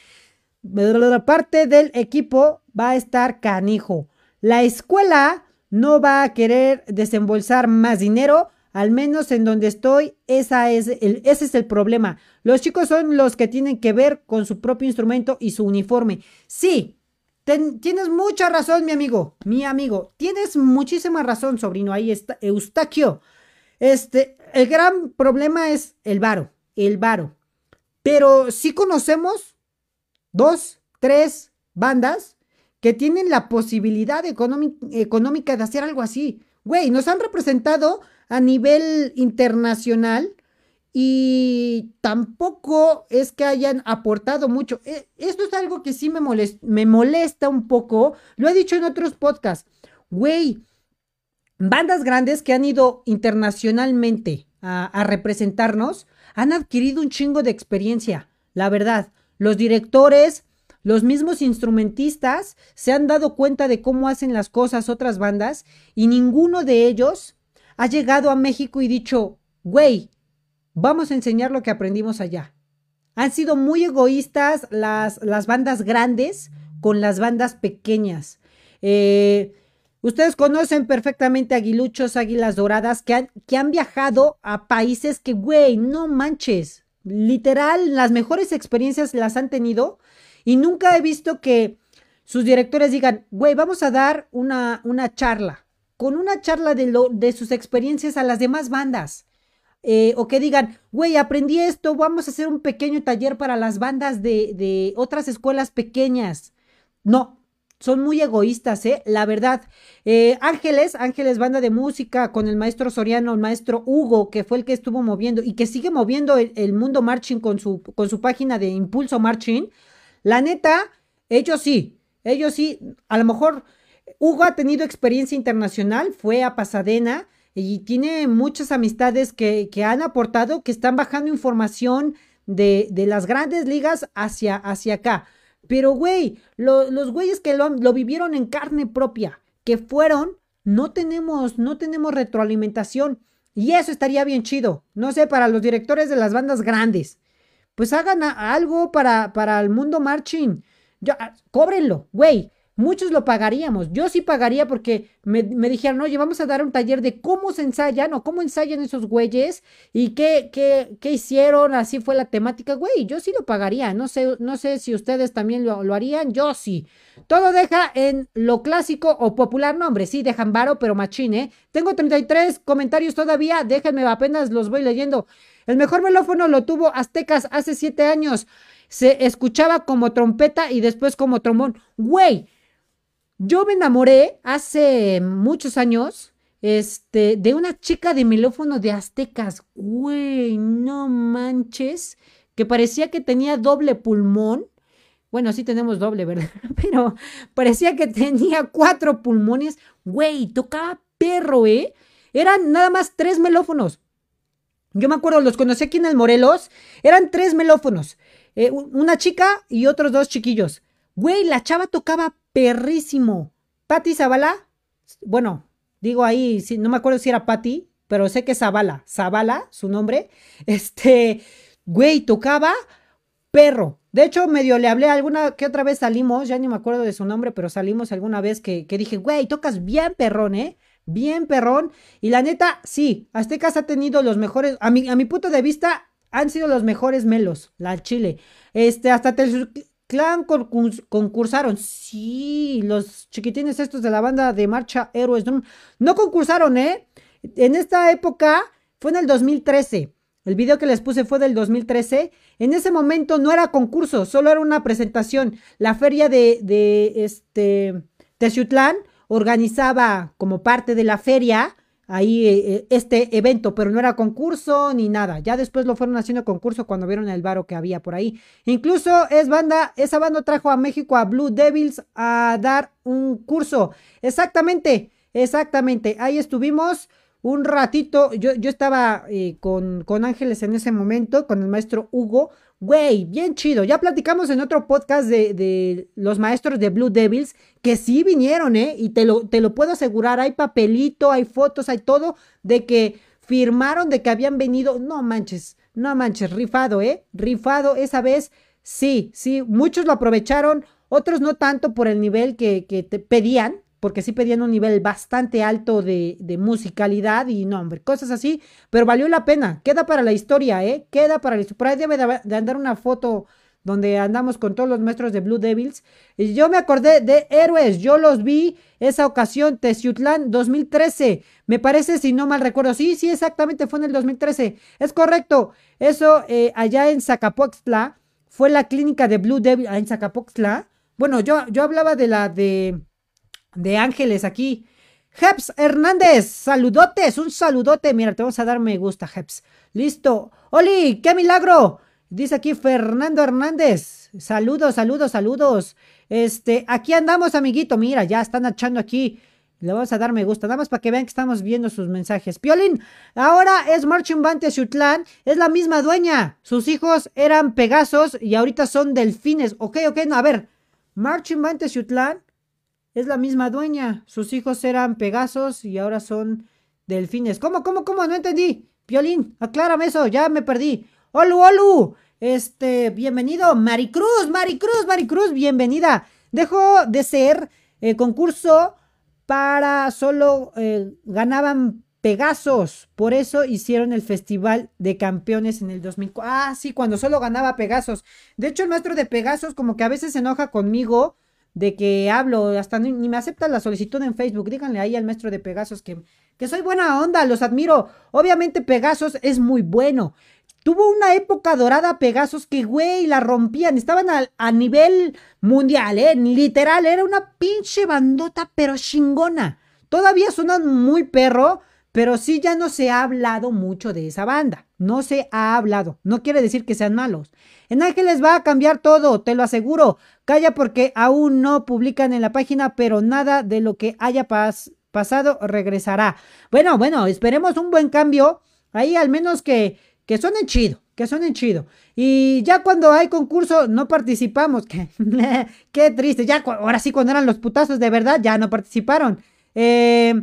parte del equipo va a estar canijo. La escuela no va a querer desembolsar más dinero, al menos en donde estoy, esa es ese es el problema. Los chicos son los que tienen que ver con su propio instrumento y su uniforme. Sí, tienes mucha razón, mi amigo, mi amigo. Tienes muchísima razón, sobrino. Ahí está Eustaquio. Este, el gran problema es el varo, el varo. Pero si conocemos dos, tres bandas que tienen la posibilidad económica de hacer algo así. Güey, nos han representado a nivel internacional y tampoco es que hayan aportado mucho. E, esto es algo que sí me molesta, me molesta un poco. Lo he dicho en otros podcasts. Güey, bandas grandes que han ido internacionalmente a, representarnos han adquirido un chingo de experiencia, la verdad. Los directores, los mismos instrumentistas se han dado cuenta de cómo hacen las cosas otras bandas y ninguno de ellos ha llegado a México y dicho, güey, vamos a enseñar lo que aprendimos allá. Han sido muy egoístas las, las bandas grandes con las bandas pequeñas. Eh, Ustedes conocen perfectamente aguiluchos, águilas doradas que han, que han viajado a países que, güey, no manches. Literal, las mejores experiencias las han tenido y nunca he visto que sus directores digan, güey, vamos a dar una, una charla, con una charla de, lo, de sus experiencias a las demás bandas. Eh, o que digan, güey, aprendí esto, vamos a hacer un pequeño taller para las bandas de, de otras escuelas pequeñas. No, son muy egoístas, ¿eh? La verdad. Eh, Ángeles, Ángeles Banda de Música con el maestro Soriano, el maestro Hugo, que fue el que estuvo moviendo y que sigue moviendo el, mundo marching con su, con su página de Impulso Marching. La neta, ellos sí, ellos sí, a lo mejor Hugo ha tenido experiencia internacional, fue a Pasadena y tiene muchas amistades que, que han aportado, que están bajando información de, de las grandes ligas hacia, hacia acá. Pero, güey, los güeyes que lo, vivieron en carne propia, que fueron, no tenemos, no tenemos retroalimentación. Y eso estaría bien chido. No sé, para los directores de las bandas grandes. Pues hagan algo para, para el mundo marching. Ah, cóbrenlo, güey. Muchos lo pagaríamos. Yo sí pagaría porque me, dijeron, oye, vamos a dar un taller de cómo se ensayan o cómo ensayan esos güeyes y qué, qué, qué hicieron. Así fue la temática. Güey, yo sí lo pagaría. No sé, no sé si ustedes también lo, lo harían. Yo sí. Todo deja en lo clásico o popular nombre. Sí, dejan varo, pero machine. Tengo 33 comentarios todavía. Déjenme, apenas los voy leyendo. El mejor melófono lo tuvo Aztecas hace 7 años. Se escuchaba como trompeta y después como trombón. Güey. Yo me enamoré hace muchos años este, de una chica de melófono de aztecas. Güey, no manches. Que parecía que tenía doble pulmón. Bueno, sí tenemos doble, ¿verdad? Pero parecía que tenía cuatro pulmones. Güey, tocaba perro, ¿eh? Eran nada más tres melófonos. Yo me acuerdo, los conocí aquí en el Morelos. Eran tres melófonos. Eh, una chica y otros dos chiquillos. Güey, la chava tocaba perrísimo. Patti Zavala, bueno, digo ahí, no me acuerdo si era Patti, pero sé que Zavala, Zavala, su nombre, este, güey, tocaba perro. De hecho, medio le hablé alguna que otra vez salimos, ya ni me acuerdo de su nombre, pero salimos alguna vez que, que dije, güey, tocas bien perrón, ¿eh? Bien perrón. Y la neta, sí, Aztecas ha tenido los mejores, a mi, a mi punto de vista, han sido los mejores melos, la Chile. Este, hasta Clan concursaron. Sí, los chiquitines estos de la banda de marcha Héroes no concursaron, ¿eh? En esta época fue en el 2013. El video que les puse fue del 2013. En ese momento no era concurso, solo era una presentación. La feria de, de este Teciutlán organizaba como parte de la feria ahí eh, eh, este evento, pero no era concurso ni nada. Ya después lo fueron haciendo concurso cuando vieron el varo que había por ahí. Incluso es banda, esa banda trajo a México a Blue Devils a dar un curso. Exactamente, exactamente. Ahí estuvimos un ratito. Yo, yo estaba eh, con, con Ángeles en ese momento, con el maestro Hugo. Güey, bien chido. Ya platicamos en otro podcast de, los maestros de Blue Devils que sí vinieron, ¿eh? Y te lo, te lo puedo asegurar. Hay papelito, hay fotos, hay todo de que firmaron de que habían venido. No manches, no manches, rifado, ¿eh? Rifado esa vez. Sí, sí, muchos lo aprovecharon, otros no tanto por el nivel que, que te pedían, porque sí pedían un nivel bastante alto de, musicalidad y nombre, cosas así, pero valió la pena, queda para la historia, ¿eh? Queda para la historia. Por ahí debe de, andar una foto donde andamos con todos los maestros de Blue Devils. Y yo me acordé de héroes, yo los vi esa ocasión, Teciutlán 2013, me parece, si no mal recuerdo, sí, sí, exactamente, fue en el 2013, es correcto, eso eh, allá en Zacapoxtla, fue la clínica de Blue Devils, ah, en Zacapoxtla, bueno, yo, yo hablaba de la de de Ángeles aquí. Jeps Hernández, saludotes, un saludote. Mira, te vamos a dar me gusta, Jeps. Listo. Oli, qué milagro. Dice aquí Fernando Hernández. Saludos, saludos, saludos. Este, aquí andamos, amiguito. Mira, ya están echando aquí Le vamos a dar me gusta, nada más para que vean que estamos viendo sus mensajes. Piolín, ahora es Marching Band es la misma dueña. Sus hijos eran Pegasos y ahorita son delfines. Ok, ok, no, a ver. Marching Band es la misma dueña. Sus hijos eran Pegasos y ahora son delfines. ¿Cómo, cómo, cómo? No entendí. Piolín, aclárame eso, ya me perdí. Olu, Olu. Este, bienvenido. Maricruz, Maricruz, Maricruz, bienvenida. Dejó de ser eh, concurso para solo eh, ganaban Pegasos. Por eso hicieron el Festival de Campeones en el 2004. Ah, sí, cuando solo ganaba Pegasos. De hecho, el maestro de Pegasos como que a veces se enoja conmigo de que hablo, hasta ni, me acepta la solicitud en Facebook. Díganle ahí al maestro de Pegasos que, que soy buena onda, los admiro. Obviamente Pegasos es muy bueno. Tuvo una época dorada Pegasos que, güey, la rompían. Estaban a, nivel mundial, ¿eh? Literal, era una pinche bandota, pero chingona. Todavía suenan muy perro, pero sí ya no se ha hablado mucho de esa banda. No se ha hablado. No quiere decir que sean malos. En Ángeles va a cambiar todo, te lo aseguro. Calla porque aún no publican en la página, pero nada de lo que haya pasado regresará. Bueno, bueno, esperemos un buen cambio. Ahí al menos que que suenen chido, que suenen chido. Y ya cuando hay concurso no participamos. Qué, triste. Ya ahora sí cuando eran los putazos de verdad ya no participaron. Eh,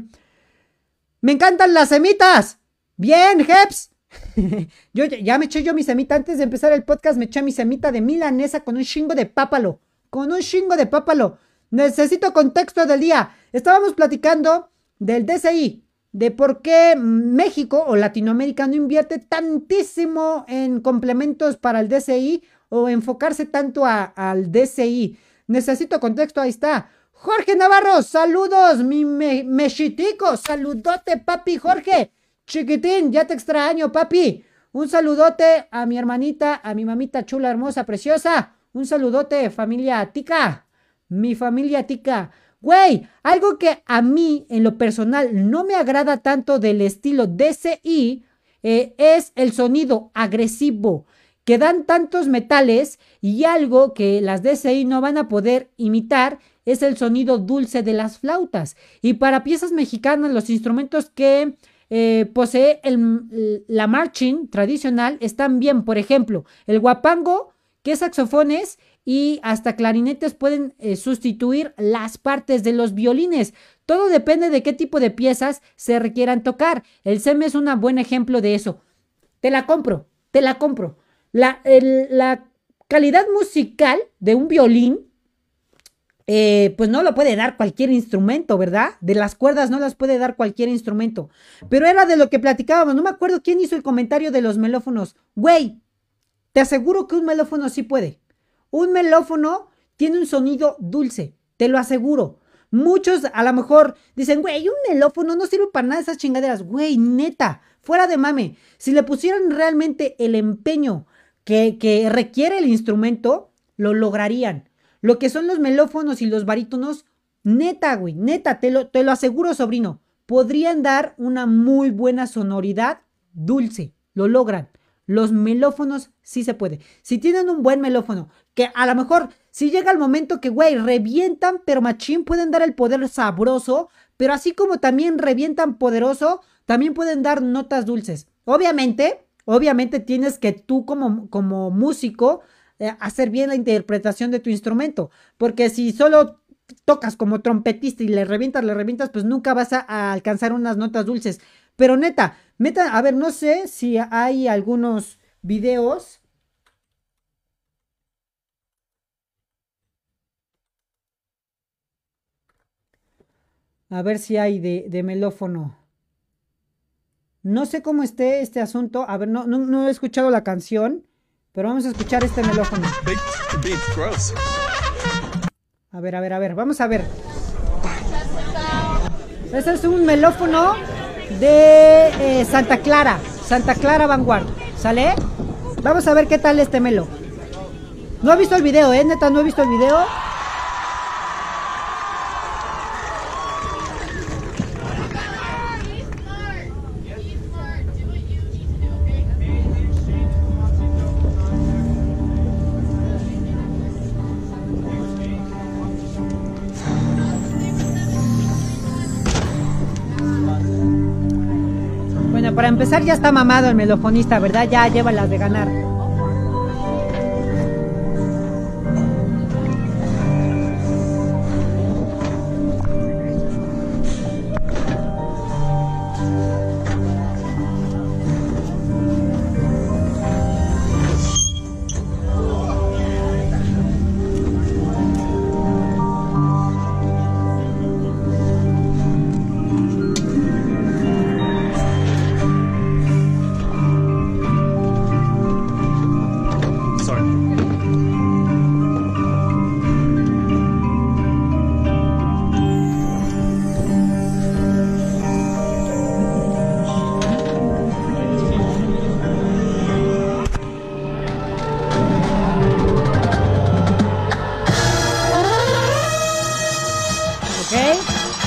me encantan las semitas. Bien, Jeps. yo ya, me eché yo mi semita antes de empezar el podcast, me eché mi semita de milanesa con un chingo de pápalo. Con un chingo de pápalo. Necesito contexto del día. Estábamos platicando del DCI, de por qué México o Latinoamérica no invierte tantísimo en complementos para el DCI o enfocarse tanto al DCI. Necesito contexto, ahí está. Jorge Navarro, saludos, mi mexitico, saludote, papi Jorge. Chiquitín, ya te extraño, papi. Un saludote a mi hermanita, a mi mamita chula, hermosa, preciosa. Un saludote, familia Tica. Mi familia Tica. Güey, algo que a mí en lo personal no me agrada tanto del estilo DCI eh, es el sonido agresivo que dan tantos metales y algo que las DCI no van a poder imitar es el sonido dulce de las flautas. Y para piezas mexicanas, los instrumentos que eh, posee la marching tradicional están bien. Por ejemplo, el guapango, que es saxofones, y hasta clarinetes pueden eh, sustituir las partes de los violines. Todo depende de qué tipo de piezas se requieran tocar. El SEM es un buen ejemplo de eso. Te la compro, te la compro. La calidad musical de un violín, eh, pues no lo puede dar cualquier instrumento, ¿verdad? De las cuerdas no las puede dar cualquier instrumento. Pero era de lo que platicábamos. No me acuerdo quién hizo el comentario de los melófonos. Güey, te aseguro que un melófono sí puede. Un melófono tiene un sonido dulce, te lo aseguro. Muchos a lo mejor dicen, güey, un melófono no sirve para nada esas chingaderas. Güey, neta, fuera de mame. Si le pusieran realmente el empeño que, que requiere el instrumento, lo lograrían. Lo que son los melófonos y los barítonos, neta, güey, neta, te lo, te lo aseguro, sobrino. Podrían dar una muy buena sonoridad dulce. Lo logran. Los melófonos sí se puede. Si tienen un buen melófono, que a lo mejor si llega el momento que, güey, revientan, pero machín pueden dar el poder sabroso, pero así como también revientan poderoso, también pueden dar notas dulces. Obviamente, obviamente tienes que tú como, como músico hacer bien la interpretación de tu instrumento, porque si solo tocas como trompetista y le revientas, le revientas, pues nunca vas a alcanzar unas notas dulces. Pero neta, Meta, a ver, no sé si hay algunos videos. A ver si hay de, melófono. No sé cómo esté este asunto. A ver, no, no, he escuchado la canción. Pero vamos a escuchar este melófono. A ver, a ver, a ver. Vamos a ver. Este es un melófono de eh, Santa Clara, Santa Clara Vanguard, ¿sale? Vamos a ver qué tal este melo. No he visto el video, eh, neta, no he visto el video. Empezar ya está mamado el melofonista, ¿verdad? Ya lleva las de ganar.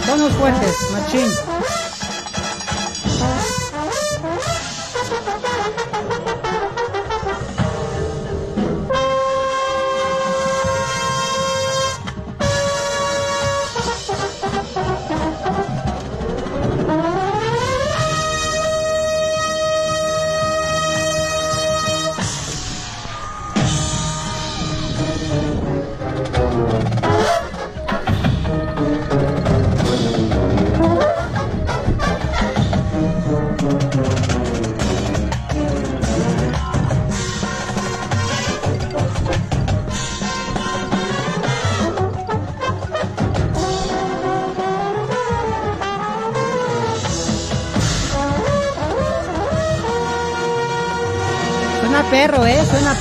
Perro,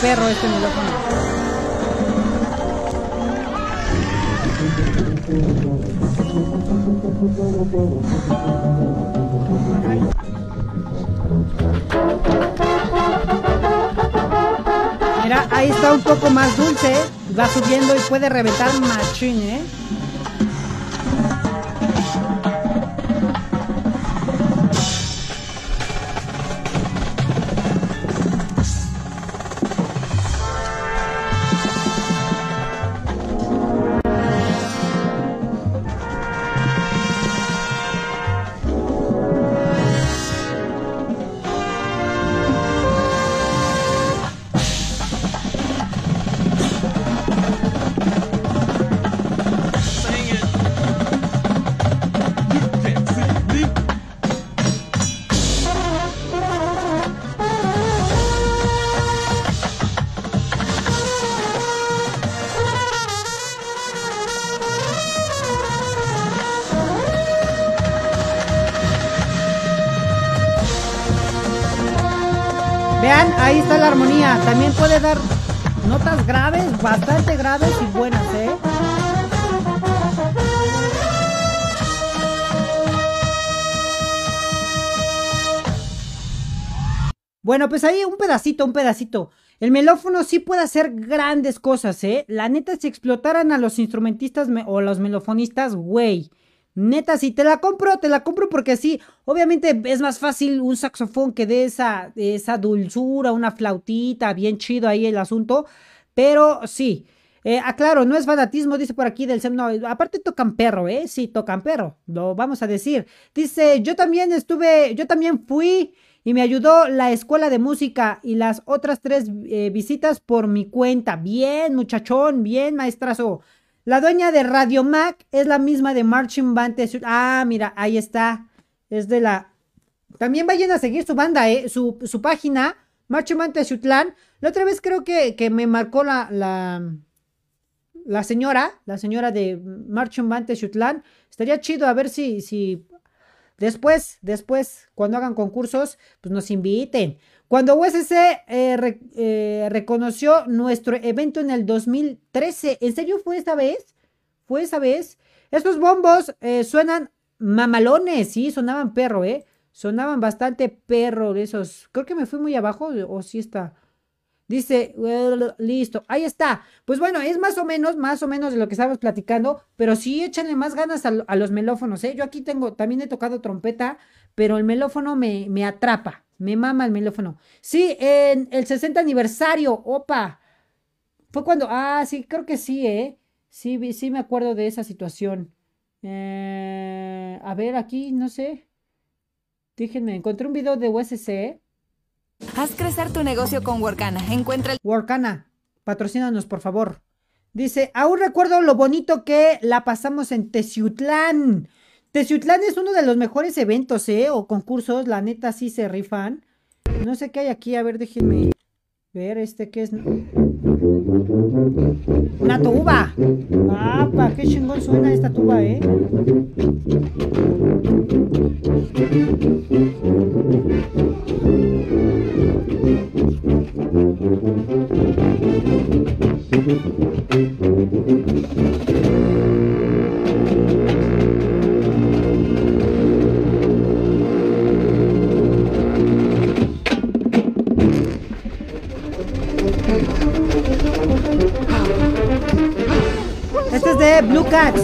perro este micrófono. Mira, ahí está un poco más dulce. Va subiendo y puede reventar machín, ¿eh? Dar notas graves, bastante graves y buenas, ¿eh? Bueno, pues ahí un pedacito, un pedacito. El melófono sí puede hacer grandes cosas, ¿eh? La neta, si explotaran a los instrumentistas o los melofonistas, güey. Neta, si te la compro, te la compro porque sí, obviamente es más fácil un saxofón que dé esa, esa dulzura, una flautita, bien chido ahí el asunto, pero sí. Eh, aclaro, no es fanatismo, dice por aquí del SEM. No, aparte tocan perro, ¿eh? Sí, tocan perro, lo vamos a decir. Dice, yo también estuve, yo también fui y me ayudó la escuela de música y las otras tres eh, visitas por mi cuenta. Bien, muchachón, bien, maestrazo. La dueña de Radio Mac es la misma de Marching Band. Ah, mira, ahí está. Es de la. También vayan a seguir su banda, ¿eh? Su, página, Marching Band Tezutlan. La otra vez creo que, que me marcó la, la, la, señora, la señora de Marching Band Tezutlan. Estaría chido a ver si, si después, después, cuando hagan concursos, pues nos inviten. Cuando USC eh, eh, reconoció nuestro evento en el 2013, ¿en serio fue esta vez? ¿Fue esa vez? Estos bombos eh, suenan mamalones, sí, sonaban perro, ¿eh? Sonaban bastante perro esos. Creo que me fui muy abajo, o sí está. Dice, listo, ahí está. Pues bueno, es más o menos, más o menos de lo que estábamos platicando, pero sí échenle más ganas a, los melófonos, ¿eh? Yo aquí tengo, también he tocado trompeta, pero el melófono me, me atrapa, me mama el melófono. Sí, en el 60 aniversario, opa. Fue cuando, ah, sí, creo que sí, ¿eh? Sí, sí me acuerdo de esa situación. Eh, a ver, aquí, no sé. Déjenme, encontré un video de USC. Haz crecer tu negocio con Workana. Encuentra el... Workana, patrocínanos, por favor. Dice, aún recuerdo lo bonito que la pasamos en Teciutlán. Teciutlán es uno de los mejores eventos, ¿eh? O concursos, la neta sí se rifan. No sé qué hay aquí, a ver, déjenme ver este que es. Una tuba. Ah, qué chingón suena esta tuba, ¿eh? Es de Blue Cats.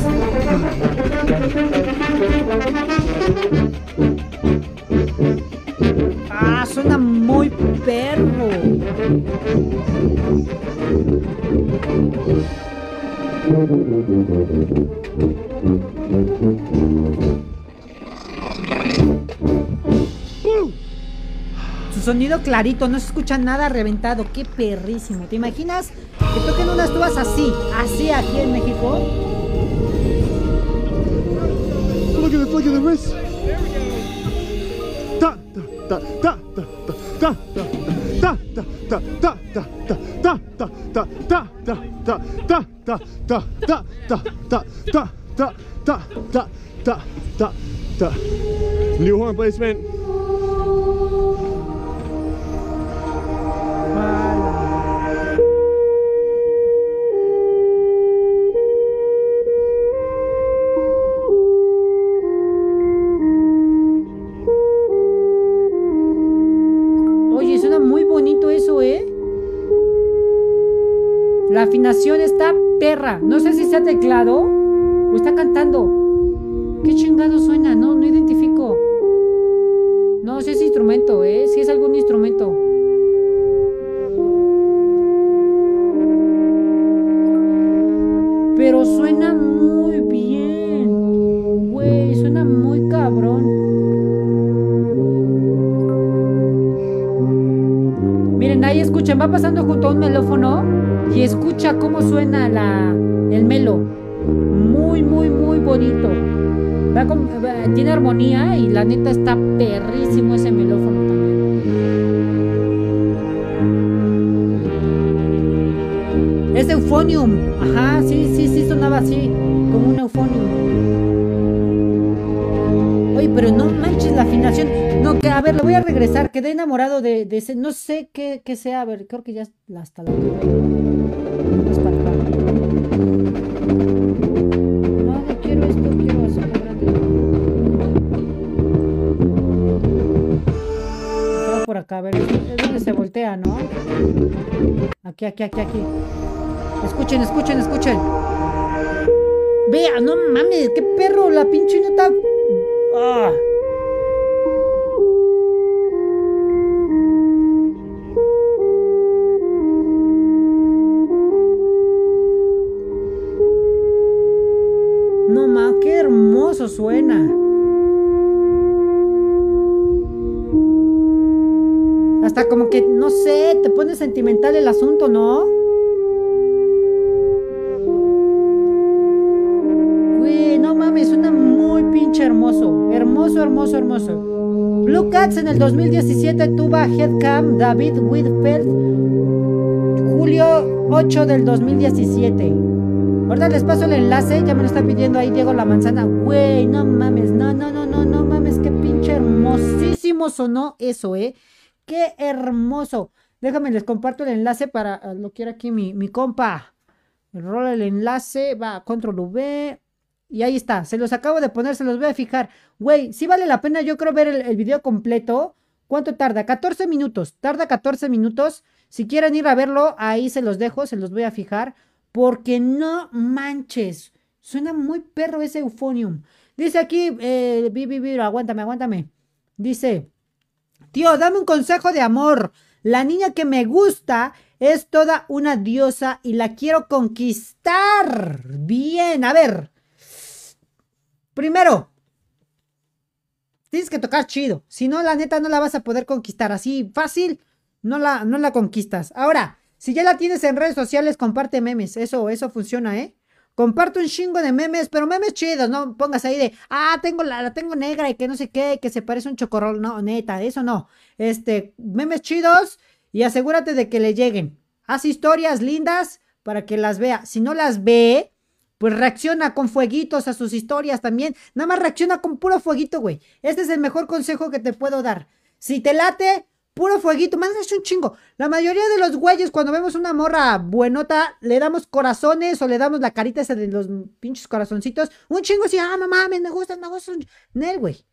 Ah, suena muy perro. Su sonido clarito, no se escucha nada reventado. Qué perrísimo. ¿Te imaginas que toquen unas tubas así, así aquí en México? Look at the wrist. New horn placement. Afinación está perra. No sé si sea teclado o está cantando. ¿Qué chingado suena? No, no identifico. No, si es instrumento, ¿eh? Si es algún instrumento. Suena muy bien. Güey, suena muy cabrón. Miren, ahí escuchen, va pasando junto a un melófono y escucha cómo suena la, el melo. Muy, muy, muy bonito. Tiene armonía y la neta está perrísimo ese melófono también. Euphonium. Ajá, sí, sí, sí, sonaba así, como un euphonium. Oye, pero no manches la afinación. No, que a ver, le voy a regresar. Quedé enamorado de, ese. No sé qué, qué sea. A ver, creo que ya hasta para acá. No, no quiero esto, quiero hacerlo grande. Estaba por acá, a ver, es donde se voltea, ¿no? Aquí, aquí, aquí, aquí. Escuchen, escuchen, escuchen. Vea, no mames, qué perro, la pinche nota. Ah. No ma, qué hermoso suena. Hasta como que, no sé, te pone sentimental el asunto, ¿no? Hermoso. Hermoso, hermoso. Blue Cats en el 2017 tuba Headcam David Whitfield. Julio 8 del 2017. Ahorita les paso el enlace, ya me lo está pidiendo ahí Diego La Manzana. Güey, no mames, no, no, no, no, no mames, qué pinche hermosísimo sonó eso, eh. Qué hermoso. Déjame, les comparto el enlace para ah, lo quiera aquí mi, mi compa. Rola el enlace, va, control V. Y ahí está, se los acabo de poner, se los voy a fijar. Güey, sí vale la pena, yo creo ver el, video completo. ¿Cuánto tarda? 14 minutos. Tarda 14 minutos. Si quieren ir a verlo, ahí se los dejo, se los voy a fijar. Porque no manches. Suena muy perro ese euphonium. Dice aquí, eh, vi, vi, vi, aguántame, aguántame. Dice, tío, dame un consejo de amor. La niña que me gusta es toda una diosa y la quiero conquistar. Bien, a ver. Primero, tienes que tocar chido. Si no, la neta no la vas a poder conquistar. Así fácil, no la, no la conquistas. Ahora, si ya la tienes en redes sociales, comparte memes. Eso, eso funciona, ¿eh? Comparto un chingo de memes, pero memes chidos, no pongas ahí de, ah, tengo la, la tengo negra y que no sé qué, que se parece un chocorrol. No, neta, eso no. Este, memes chidos y asegúrate de que le lleguen. Haz historias lindas para que las vea. Si no las ve, pues reacciona con fueguitos a sus historias también. Nada más reacciona con puro fueguito, güey. Este es el mejor consejo que te puedo dar. Si te late, Puro fueguito, es un chingo. La mayoría de los güeyes, cuando vemos una morra buenota, le damos corazones o le damos la carita esa de los pinches corazoncitos. Un chingo así, ah, mamá, me gustan, me gustan. Nel, güey.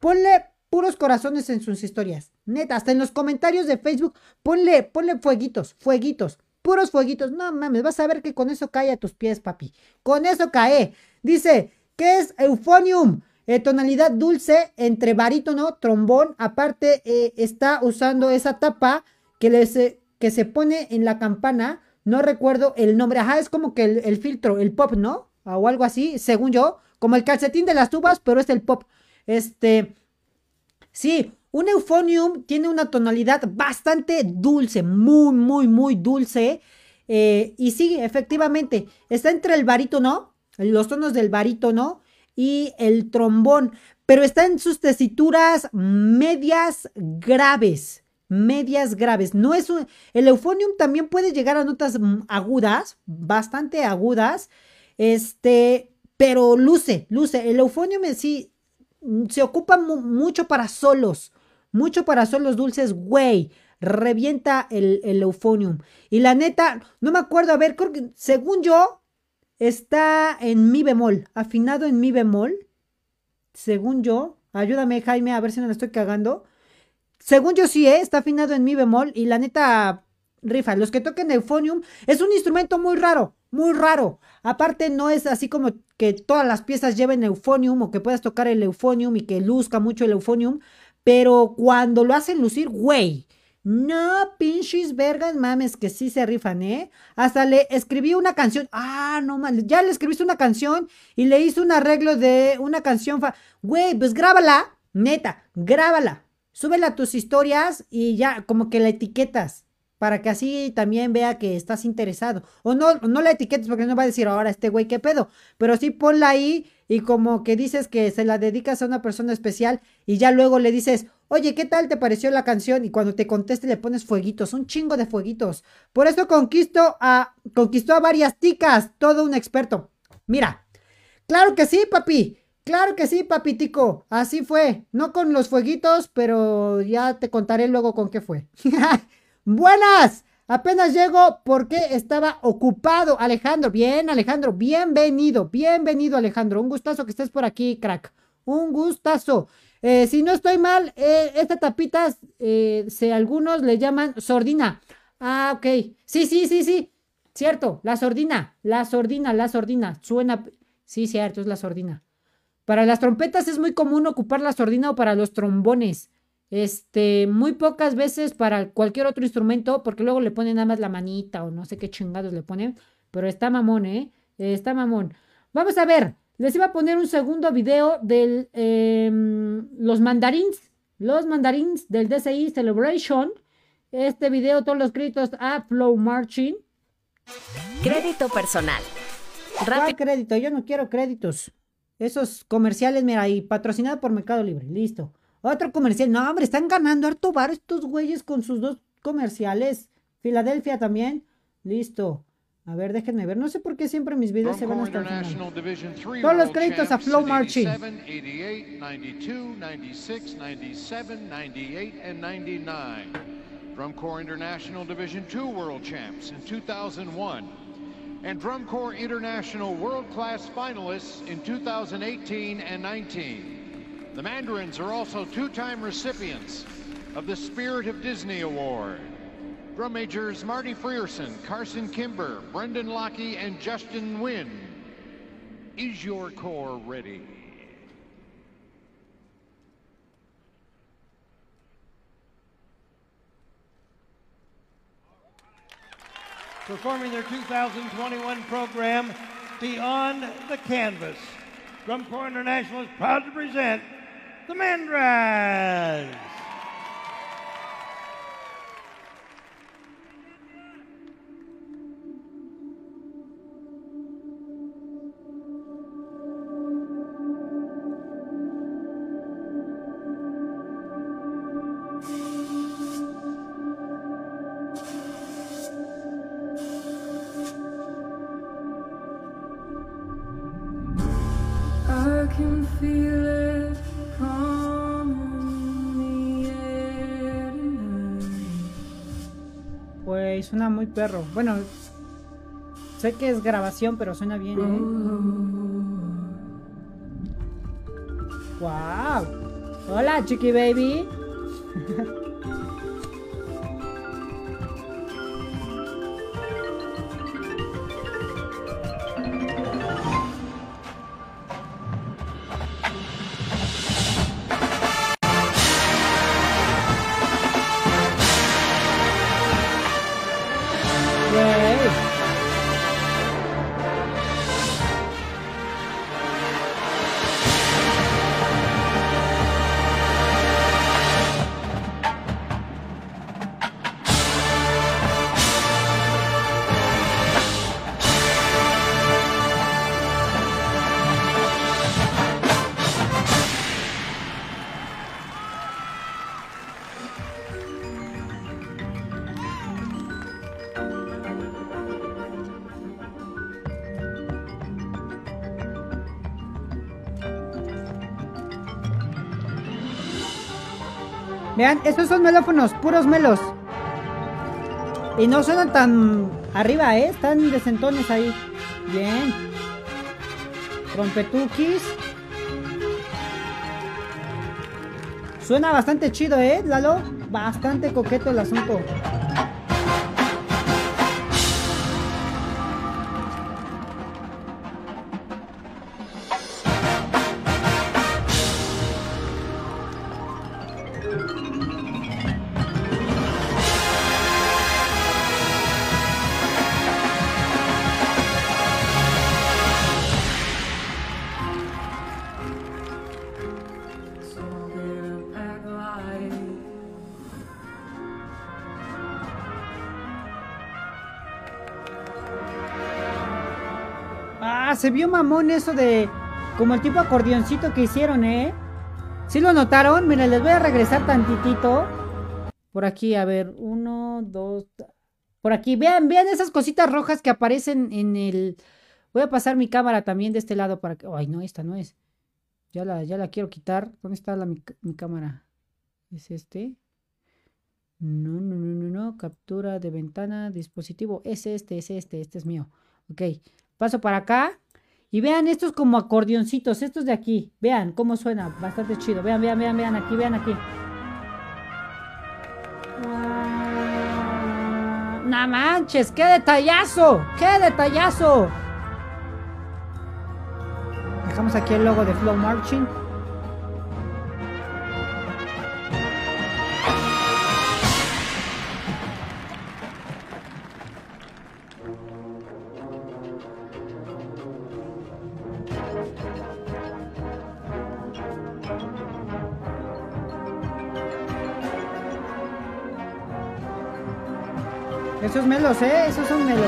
Ponle puros corazones en sus historias. Neta, hasta en los comentarios de Facebook, ponle, ponle fueguitos, fueguitos. Puros fueguitos. No mames, vas a ver que con eso cae a tus pies, papi. Con eso cae. Dice, ¿qué es Euphonium? Eh, tonalidad dulce entre barítono, trombón. Aparte, eh, está usando esa tapa que, les, que se pone en la campana. No recuerdo el nombre. Ajá, es como que el, filtro, el pop, ¿no? O algo así, según yo. Como el calcetín de las tubas, pero es el pop. Este. Sí, un euphonium tiene una tonalidad bastante dulce, muy, muy, muy dulce. Eh, y sí, efectivamente, está entre el barítono, los tonos del barítono y el trombón, pero está en sus tesituras medias graves, medias graves. No es un, el euphonium también puede llegar a notas agudas, bastante agudas, este, pero luce, luce. El euphonium sí se ocupa mucho para solos, mucho para solos dulces, güey. Revienta el, el euphonium. Y la neta, no me acuerdo, a ver, según yo, Está en mi bemol, afinado en mi bemol. Según yo, ayúdame Jaime a ver si no lo estoy cagando. Según yo sí, ¿eh? está afinado en mi bemol y la neta rifa. Los que toquen euphonium es un instrumento muy raro, muy raro. Aparte no es así como que todas las piezas lleven euphonium o que puedas tocar el euphonium y que luzca mucho el euphonium, pero cuando lo hacen lucir, güey, no, pinches vergas, mames, que sí se rifan, ¿eh? Hasta le escribí una canción. Ah, no mames, ya le escribiste una canción y le hice un arreglo de una canción. Güey, pues grábala, neta, grábala. Súbela a tus historias y ya, como que la etiquetas. Para que así también vea que estás interesado. O no, no la etiquetes porque no va a decir ahora este güey qué pedo. Pero sí ponla ahí y como que dices que se la dedicas a una persona especial y ya luego le dices, oye, ¿qué tal te pareció la canción? Y cuando te conteste le pones fueguitos, un chingo de fueguitos. Por eso conquisto a, conquistó a varias ticas, todo un experto. Mira, claro que sí, papi. Claro que sí, papitico. Así fue. No con los fueguitos, pero ya te contaré luego con qué fue. Buenas. Apenas llego porque estaba ocupado. Alejandro, bien, Alejandro, bienvenido, bienvenido, Alejandro. Un gustazo que estés por aquí, crack. Un gustazo. Eh, si no estoy mal, eh, esta tapita, eh, si algunos le llaman sordina. Ah, ok. Sí, sí, sí, sí. Cierto, la sordina, la sordina, la sordina. Suena. Sí, cierto, es la sordina. Para las trompetas es muy común ocupar la sordina o para los trombones. Este, muy pocas veces para cualquier otro instrumento, porque luego le ponen nada más la manita o no sé qué chingados le ponen, pero está mamón, ¿eh? Está mamón. Vamos a ver, les iba a poner un segundo video de em, los mandarins, los mandarins del DCI Celebration. Este video, todos los créditos a Flow Marching. Crédito personal. ¿Cuál crédito? Yo no quiero créditos. Esos comerciales, mira, ahí, patrocinado por Mercado Libre. Listo. Otro comercial. No, hombre, están ganando harto bar estos güeyes con sus dos comerciales. Filadelfia también. Listo. A ver, déjenme ver. No sé por qué siempre mis videos se van hasta el final. Todos los créditos a Flow Marching. 88, 92, 96, 97, 98 and 99. Drum Corps International Division 2 World Champs in 2001. And Drum Corps International World Class Finalists in 2018 and 19. The Mandarins are also two-time recipients of the Spirit of Disney Award. Drum majors Marty Frierson, Carson Kimber, Brendan Lockey, and Justin Wynn. Is your core ready? Performing their 2021 program, Beyond the Canvas. Drum Corps International is proud to present the Mandras. Suena muy perro. Bueno, sé que es grabación, pero suena bien, ¿eh? ¡Wow! Hola, Chiqui Baby. Vean, estos son melófonos, puros melos. Y no suenan tan arriba, ¿eh? Están decentones ahí. Bien. Trompetukis. Suena bastante chido, ¿eh, Lalo? Bastante coqueto el asunto. Se vio mamón eso de. Como el tipo acordeoncito que hicieron, ¿eh? ¿Sí lo notaron? Miren, les voy a regresar tantitito. Por aquí, a ver. Uno, dos. Por aquí. Vean, vean esas cositas rojas que aparecen en el. Voy a pasar mi cámara también de este lado para que. Ay, no, esta no es. Ya la, ya la quiero quitar. ¿Dónde está la, mi, mi cámara? ¿Es este? No, no, no, no, no. Captura de ventana, dispositivo. Es este, es este, este es mío. Ok. Paso para acá. Y vean estos como acordeoncitos, estos de aquí. Vean cómo suena, bastante chido. Vean, vean, vean, vean aquí, vean aquí. Ah, No manches, qué detallazo, qué detallazo. Dejamos aquí el logo de Flow Marching. Melos, ¿eh? Esos son melos.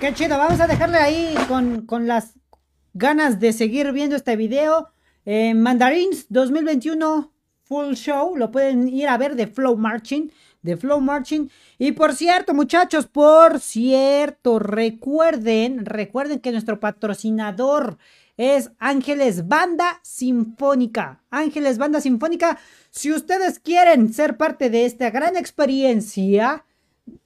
Qué chido, vamos a dejarle ahí con, con las ganas de seguir viendo este video. Eh, Mandarins 2021 Full Show, lo pueden ir a ver de Flow Marching, de Flow Marching. Y por cierto, muchachos, por cierto, recuerden, recuerden que nuestro patrocinador es Ángeles Banda Sinfónica. Ángeles Banda Sinfónica, si ustedes quieren ser parte de esta gran experiencia,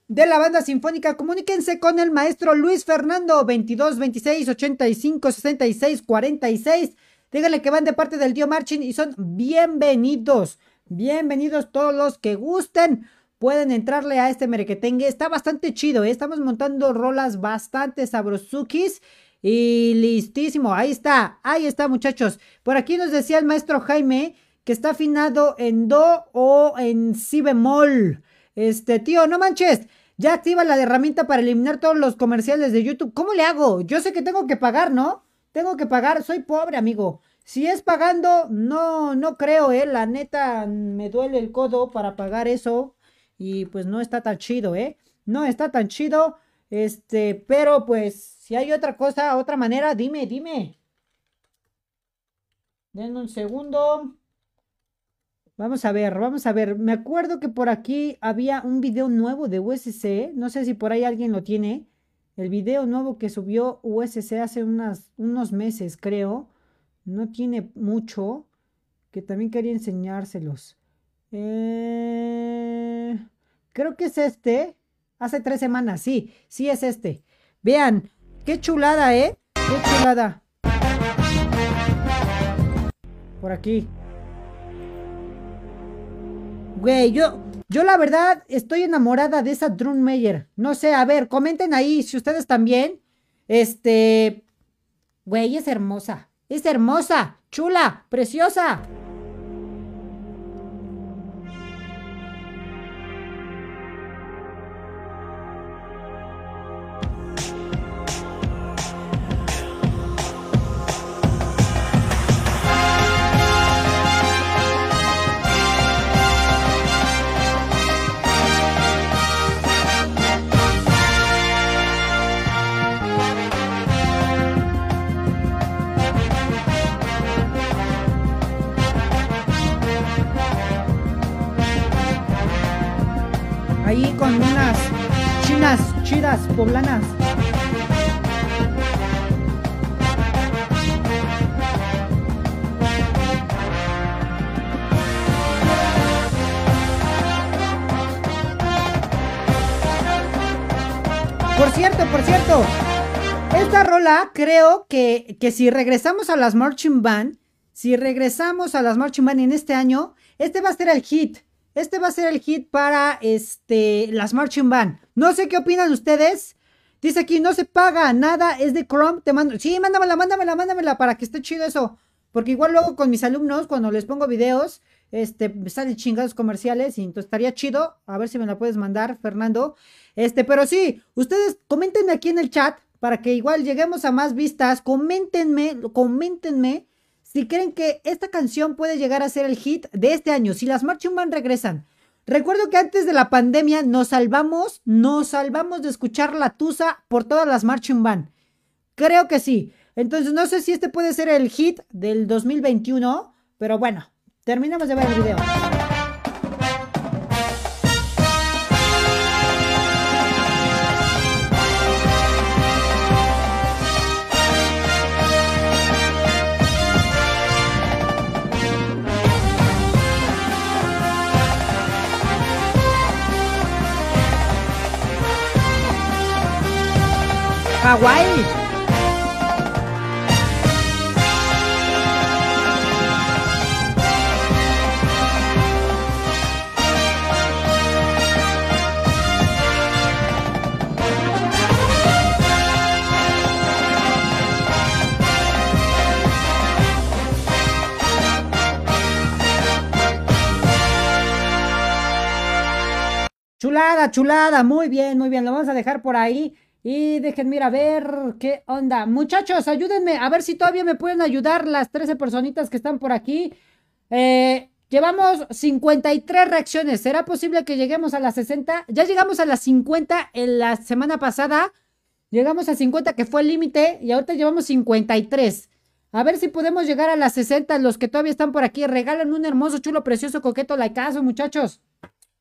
de la banda sinfónica, comuníquense con el maestro Luis Fernando 22 26 85 66 46. Díganle que van de parte del tío Marching y son bienvenidos. Bienvenidos todos los que gusten pueden entrarle a este merequetengue. Está bastante chido, ¿eh? estamos montando rolas bastante sabrosukis. Y listísimo, ahí está, ahí está muchachos. Por aquí nos decía el maestro Jaime que está afinado en do o en si bemol. Este, tío, no manches. Ya activa la herramienta para eliminar todos los comerciales de YouTube. ¿Cómo le hago? Yo sé que tengo que pagar, ¿no? Tengo que pagar. Soy pobre, amigo. Si es pagando, no, no creo, eh. La neta, me duele el codo para pagar eso. Y pues no está tan chido, eh. No está tan chido. Este, pero pues, si hay otra cosa, otra manera, dime, dime. Denme un segundo. Vamos a ver, vamos a ver. Me acuerdo que por aquí había un video nuevo de USC. No sé si por ahí alguien lo tiene. El video nuevo que subió USC hace unos meses, creo. No tiene mucho. Que también quería enseñárselos. Eh, creo que es este. Hace tres semanas, sí. Sí es este. Vean. Qué chulada, ¿eh? Qué chulada. Por aquí. Güey, yo, yo la verdad estoy enamorada de esa Drone Meyer. No sé, a ver, comenten ahí si ustedes también. Este, güey, es hermosa. Es hermosa, chula, preciosa. Que, que si regresamos a las Marching Band, si regresamos a las Marching Band en este año, este va a ser el hit. Este va a ser el hit para este, las Marching Band. No sé qué opinan ustedes. Dice aquí, no se paga nada, es de Chrome, te mando. Sí, mándamela, mándamela, mándamela para que esté chido eso. Porque igual luego con mis alumnos, cuando les pongo videos, este, me salen chingados comerciales y entonces estaría chido. A ver si me la puedes mandar, Fernando. Este, pero sí, ustedes coméntenme aquí en el chat para que igual lleguemos a más vistas. Coméntenme, coméntenme si creen que esta canción puede llegar a ser el hit de este año. Si las Marching Band regresan. Recuerdo que antes de la pandemia nos salvamos, nos salvamos de escuchar la tusa por todas las Marching Band. Creo que sí. Entonces no sé si este puede ser el hit del 2021, pero bueno, terminamos de ver el video. Chulada, chulada, muy bien, muy bien, lo vamos a dejar por ahí. Y déjenme ir a ver qué onda. Muchachos, ayúdenme a ver si todavía me pueden ayudar las 13 personitas que están por aquí. Eh, llevamos 53 reacciones. ¿Será posible que lleguemos a las 60? Ya llegamos a las 50 en la semana pasada. Llegamos a 50 que fue el límite y ahorita llevamos 53. A ver si podemos llegar a las 60. Los que todavía están por aquí, regalan un hermoso, chulo, precioso, coqueto likeazo, muchachos.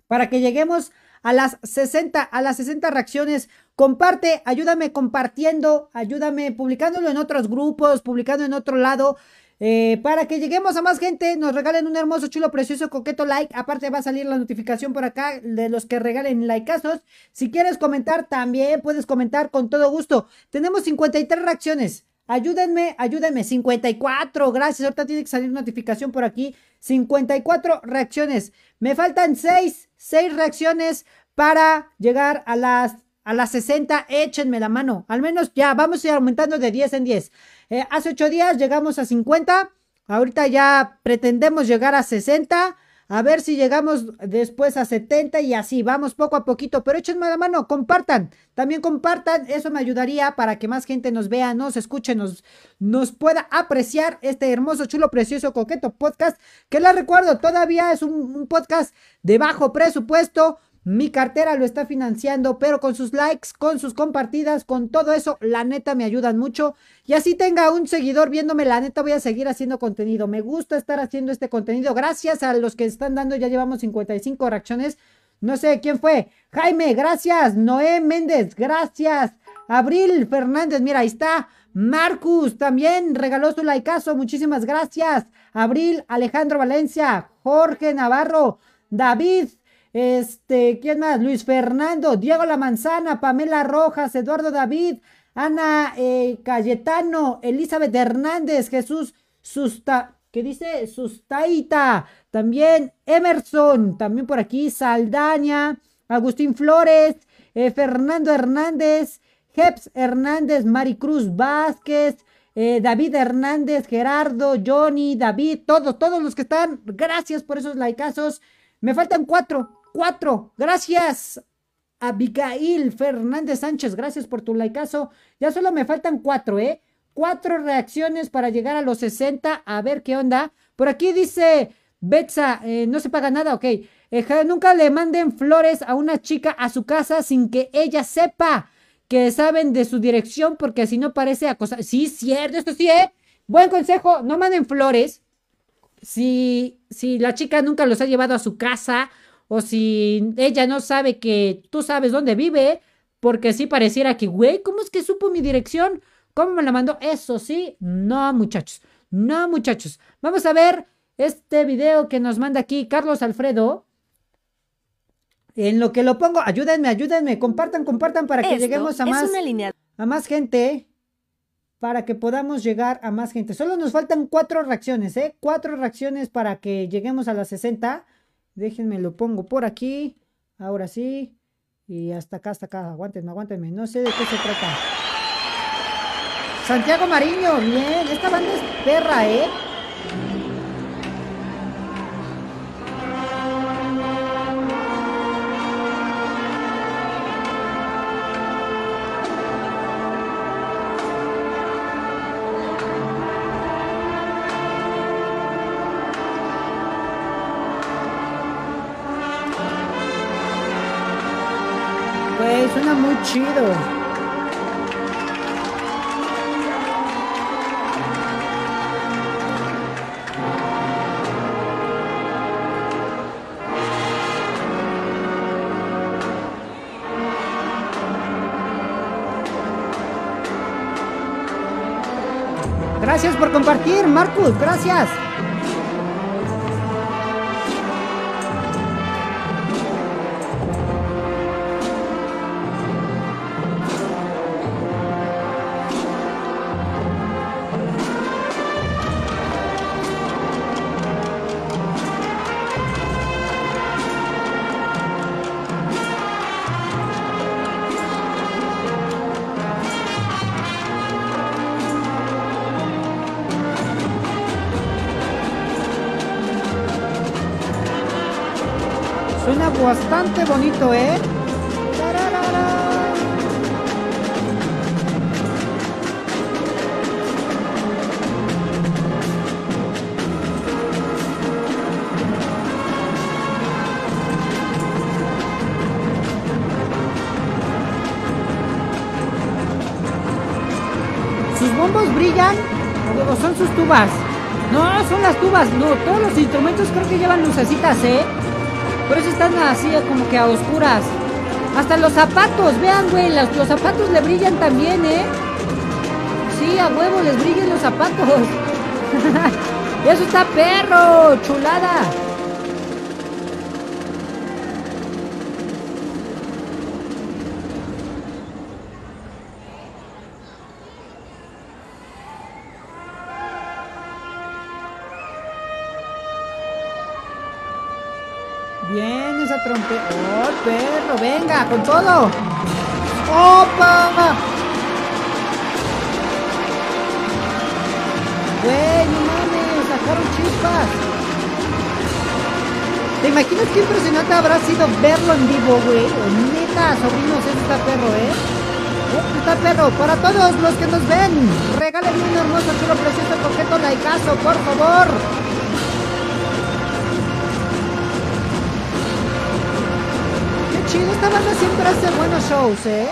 Para que lleguemos a las 60, a las 60 reacciones. Comparte, ayúdame compartiendo, ayúdame publicándolo en otros grupos, publicando en otro lado. eh, para que lleguemos a más gente, nos regalen un hermoso, chulo, precioso, coqueto like. Aparte va a salir la notificación por acá de los que regalen likeazos. Si quieres comentar, también puedes comentar con todo gusto. Tenemos 53 reacciones. Ayúdenme, ayúdenme. 54, gracias. Ahorita tiene que salir notificación por aquí. 54 reacciones. Me faltan 6, 6 reacciones para llegar a las, a las 60. Échenme la mano. Al menos ya vamos a ir aumentando de 10 en 10. Eh, hace 8 días llegamos a 50. Ahorita ya pretendemos llegar a 60. A ver si llegamos después a 70 y así, vamos poco a poquito, pero échenme la mano, compartan, también compartan, eso me ayudaría para que más gente nos vea, nos escuche, nos, nos pueda apreciar este hermoso, chulo, precioso, coqueto podcast, que les recuerdo, todavía es un, un podcast de bajo presupuesto, mi cartera lo está financiando, pero con sus likes, con sus compartidas, con todo eso, la neta me ayudan mucho. Y así tenga un seguidor viéndome, la neta voy a seguir haciendo contenido. Me gusta estar haciendo este contenido. Gracias a los que están dando, ya llevamos 55 reacciones. No sé quién fue. Jaime, gracias. Noé Méndez, gracias. Abril Fernández, mira, ahí está. Marcus también regaló su likeazo. Muchísimas gracias. Abril, Alejandro Valencia, Jorge Navarro, David este, ¿quién más? Luis Fernando, Diego La Manzana, Pamela Rojas, Eduardo David, Ana eh, Cayetano, Elizabeth Hernández, Jesús Susta, ¿qué dice? Sustaita, también Emerson, también por aquí, Saldaña, Agustín Flores, eh, Fernando Hernández, Jeps Hernández, Maricruz Vázquez, eh, David Hernández, Gerardo, Johnny, David, todos, todos los que están, gracias por esos likeazos. Me faltan cuatro, Cuatro. Gracias. Abigail Fernández Sánchez, gracias por tu likeazo. Ya solo me faltan cuatro, ¿eh? Cuatro reacciones para llegar a los 60. A ver qué onda. Por aquí dice Betsa, eh, no se paga nada, ok. Nunca le manden flores a una chica a su casa sin que ella sepa que saben de su dirección, porque si no parece acosar. Sí, cierto, esto sí, ¿eh? Buen consejo, no manden flores. Si, si la chica nunca los ha llevado a su casa o si ella no sabe que tú sabes dónde vive, porque sí pareciera que, güey, ¿cómo es que supo mi dirección? ¿Cómo me la mandó? Eso sí, no, muchachos, no, muchachos. Vamos a ver este video que nos manda aquí Carlos Alfredo. En lo que lo pongo, ayúdenme, ayúdenme, compartan, compartan para que Esto lleguemos a más, una línea a más gente. Para que podamos llegar a más gente. Solo nos faltan cuatro reacciones, ¿eh? Cuatro reacciones para que lleguemos a las 60. Déjenme, lo pongo por aquí. Ahora sí. Y hasta acá, hasta acá. Aguántenme, aguántenme. No sé de qué se trata. Santiago Mariño, bien. Esta banda es perra, ¿eh? Chido. Gracias por compartir, Marcus. Gracias. No, son las tubas. No, todos los instrumentos creo que llevan lucecitas, ¿eh? Por eso están así como que a oscuras. Hasta los zapatos, vean, güey, los, los zapatos le brillan también, ¿eh? Sí, a huevo les brillan los zapatos. eso está perro, chulada. ¡Venga, con todo! ¡Opa! Güey, no mames, sacaron chispas. ¿Te imaginas qué impresionante habrá sido verlo en vivo, güey? Neta, sobrinos, está perro, ¿eh? ¿Eh? Está perro. Para todos los que nos ven, regálenme un hermoso, chulo, precioso, coqueto likeazo, por favor. Chido, esta banda siempre hace buenos shows, ¿eh?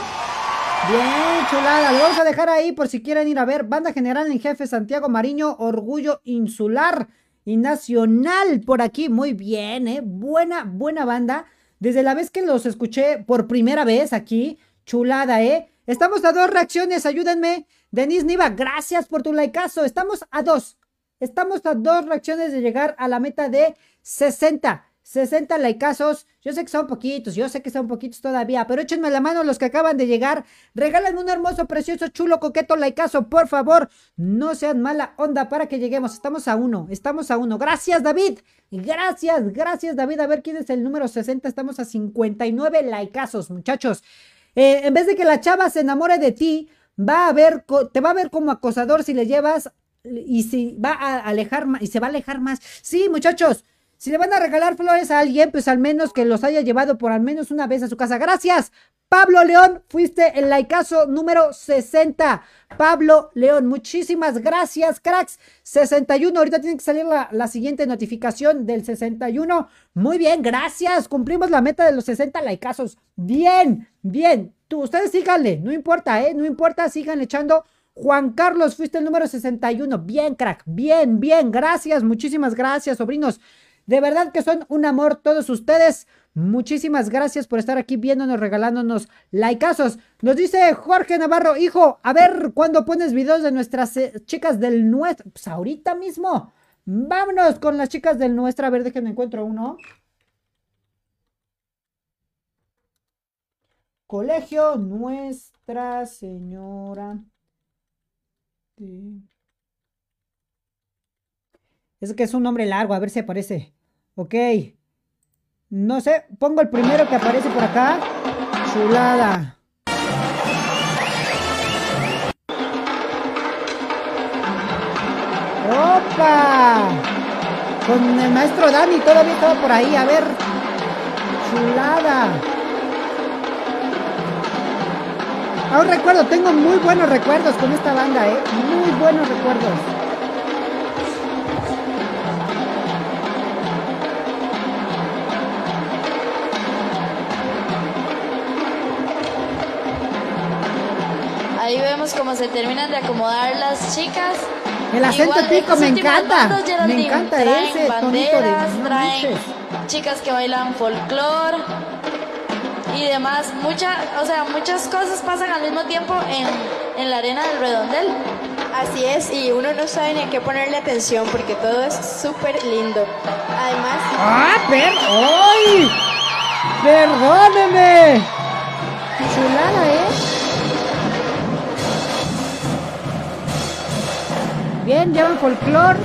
Bien, chulada. Lo vamos a dejar ahí por si quieren ir a ver. Banda General en Jefe Santiago Mariño, Orgullo Insular y Nacional por aquí. Muy bien, ¿eh? Buena, buena banda. Desde la vez que los escuché por primera vez aquí, chulada, ¿eh? Estamos a dos reacciones, ayúdenme. Denise Niva, gracias por tu likeazo. Estamos a dos. Estamos a dos reacciones de llegar a la meta de 60. 60 likeazos. Yo sé que son poquitos, yo sé que son poquitos todavía, pero échenme la mano los que acaban de llegar. Regálenme un hermoso, precioso, chulo, coqueto likeazo, por favor. No sean mala onda para que lleguemos. Estamos a uno, estamos a uno. Gracias, David. Gracias, gracias, David. A ver quién es el número 60. Estamos a 59 likeazos, muchachos. Eh, en vez de que la chava se enamore de ti, va a ver, te va a ver como acosador si le llevas y si va a alejar y se va a alejar más. Sí, muchachos. Si le van a regalar flores a alguien, pues al menos que los haya llevado por al menos una vez a su casa. Gracias. Pablo León, fuiste el laicazo número 60. Pablo León, muchísimas gracias, cracks. 61, ahorita tiene que salir la, siguiente notificación del 61. Muy bien, gracias. Cumplimos la meta de los 60 laicazos. Bien, bien. Tú, ustedes síganle, no importa, ¿eh? No importa, sigan echando. Juan Carlos, fuiste el número 61. Bien, crack. Bien, bien. Gracias, muchísimas gracias, sobrinos. De verdad que son un amor todos ustedes. Muchísimas gracias por estar aquí viéndonos, regalándonos likeazos. Nos dice Jorge Navarro, hijo, a ver cuándo pones videos de nuestras eh, chicas del nuestro. Pues ahorita mismo. Vámonos con las chicas del nuestro. A ver, déjenme encuentro uno. Colegio Nuestra Señora. Es que es un nombre largo, a ver si aparece. Ok. No sé, pongo el primero que aparece por acá. Chulada. ¡Opa! Con el maestro Dani todavía estaba por ahí. A ver. Chulada. Aún recuerdo, tengo muy buenos recuerdos con esta banda, ¿eh? Muy buenos recuerdos. Vemos cómo se terminan de acomodar las chicas. El acento Igual, tico me encanta. Me encanta traen ese tonito de banderas, traen chicas que bailan folclore y demás. Mucha, o sea, muchas cosas pasan al mismo tiempo en, en la arena del redondel. Así es, y uno no sabe ni a qué ponerle atención porque todo es súper lindo. Además, ¡Ah, per... ¡Ay! ¡Perdóneme! Chulada, ¿eh? Bien, llevan folclor.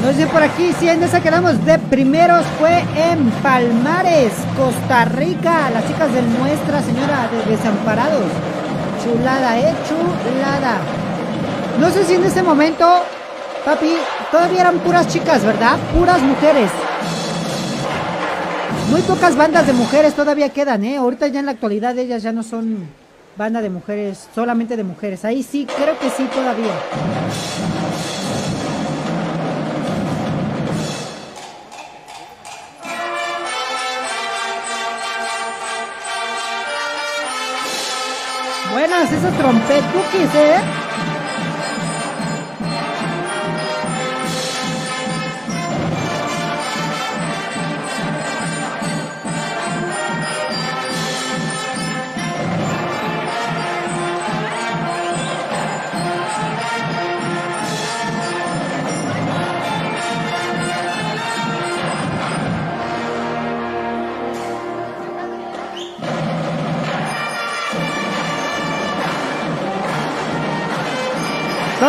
Nos dice por aquí, si en esa quedamos de primeros fue en Palmares, Costa Rica, las chicas de Nuestra Señora de Desamparados. Chulada, eh, chulada. No sé si en ese momento, papi, todavía eran puras chicas, ¿verdad? Puras mujeres. Muy pocas bandas de mujeres todavía quedan, ¿eh? Ahorita ya en la actualidad ellas ya no son banda de mujeres, solamente de mujeres. Ahí sí, creo que sí todavía. Buenas esas trompetuquis, ¿eh?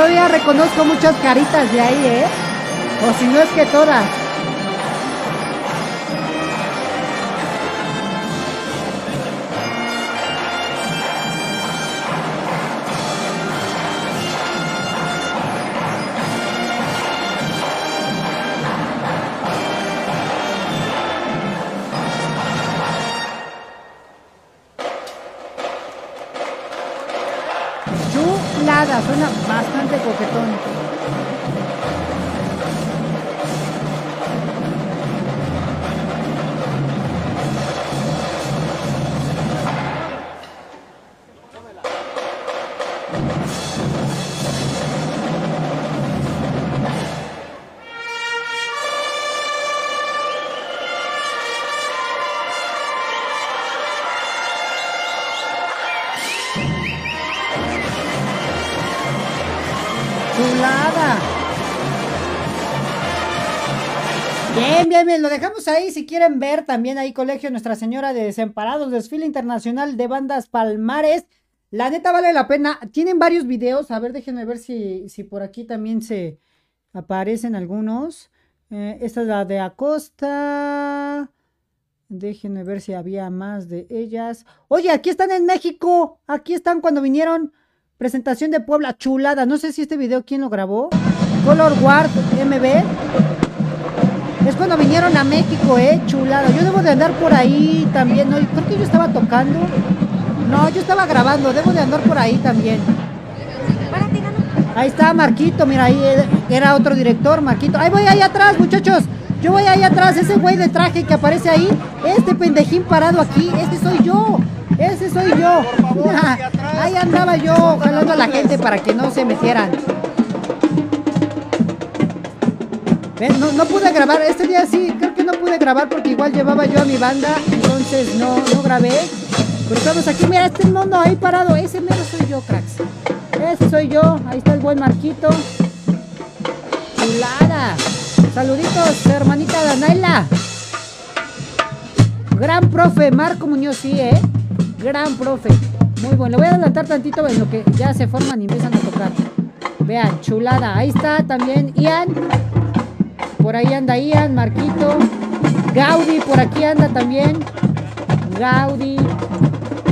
Todavía reconozco muchas caritas de ahí, ¿eh? O si no es que todas. Lo dejamos ahí si quieren ver también ahí Colegio Nuestra Señora de Desamparados, desfile internacional de bandas Palmares. La neta vale la pena. Tienen varios videos, a ver, déjenme ver si, si por aquí también se aparecen algunos. Eh, esta es la de Acosta. Déjenme ver si había más de ellas. Oye, aquí están en México. Aquí están cuando vinieron. Presentación de Puebla, chulada. No sé si este video quién lo grabó. Color Guard MB. Es cuando vinieron a México, eh, chulada. Yo debo de andar por ahí también. No, creo que yo estaba tocando. No, yo estaba grabando. Debo de andar por ahí también. Ahí está Marquito, mira, ahí eh, era otro director, Marquito. Ahí voy ahí atrás, muchachos. Yo voy ahí atrás, ese güey de traje que aparece ahí, este pendejín parado aquí, este soy yo. Ese soy yo. Ahí andaba yo jalando a la gente para que no se metieran. Ven, No, no pude grabar, este día sí, creo que no pude grabar porque igual llevaba yo a mi banda, entonces no, no grabé. Pero estamos aquí, mira este mono ahí parado, ese mero soy yo, cracks. Ese soy yo, ahí está el buen Marquito. Chulada. Saluditos, hermanita Danaila. Gran profe, Marco Muñoz, sí, ¿eh? Gran profe. Muy bueno. Le voy a adelantar tantito en lo que ya se forman y empiezan a tocar. Vean, chulada. Ahí está también Ian. Por ahí anda Ian, Marquito. Gaudi, por aquí anda también. Gaudi.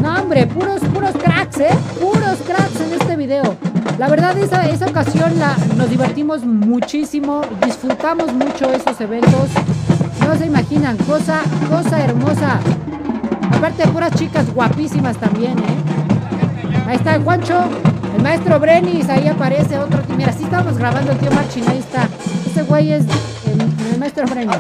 No, hombre, puros, puros cracks, ¿eh? Puros cracks en este video. La verdad, esa, esa ocasión la, nos divertimos muchísimo. Disfrutamos mucho esos eventos. No se imaginan, cosa, cosa hermosa. Aparte, puras chicas guapísimas también, ¿eh? Ahí está el Juancho, el maestro Brenis, ahí aparece otro. Mira, sí estamos grabando el tío Marchin, ahí está. Ese güey es el, el maestro Brenis.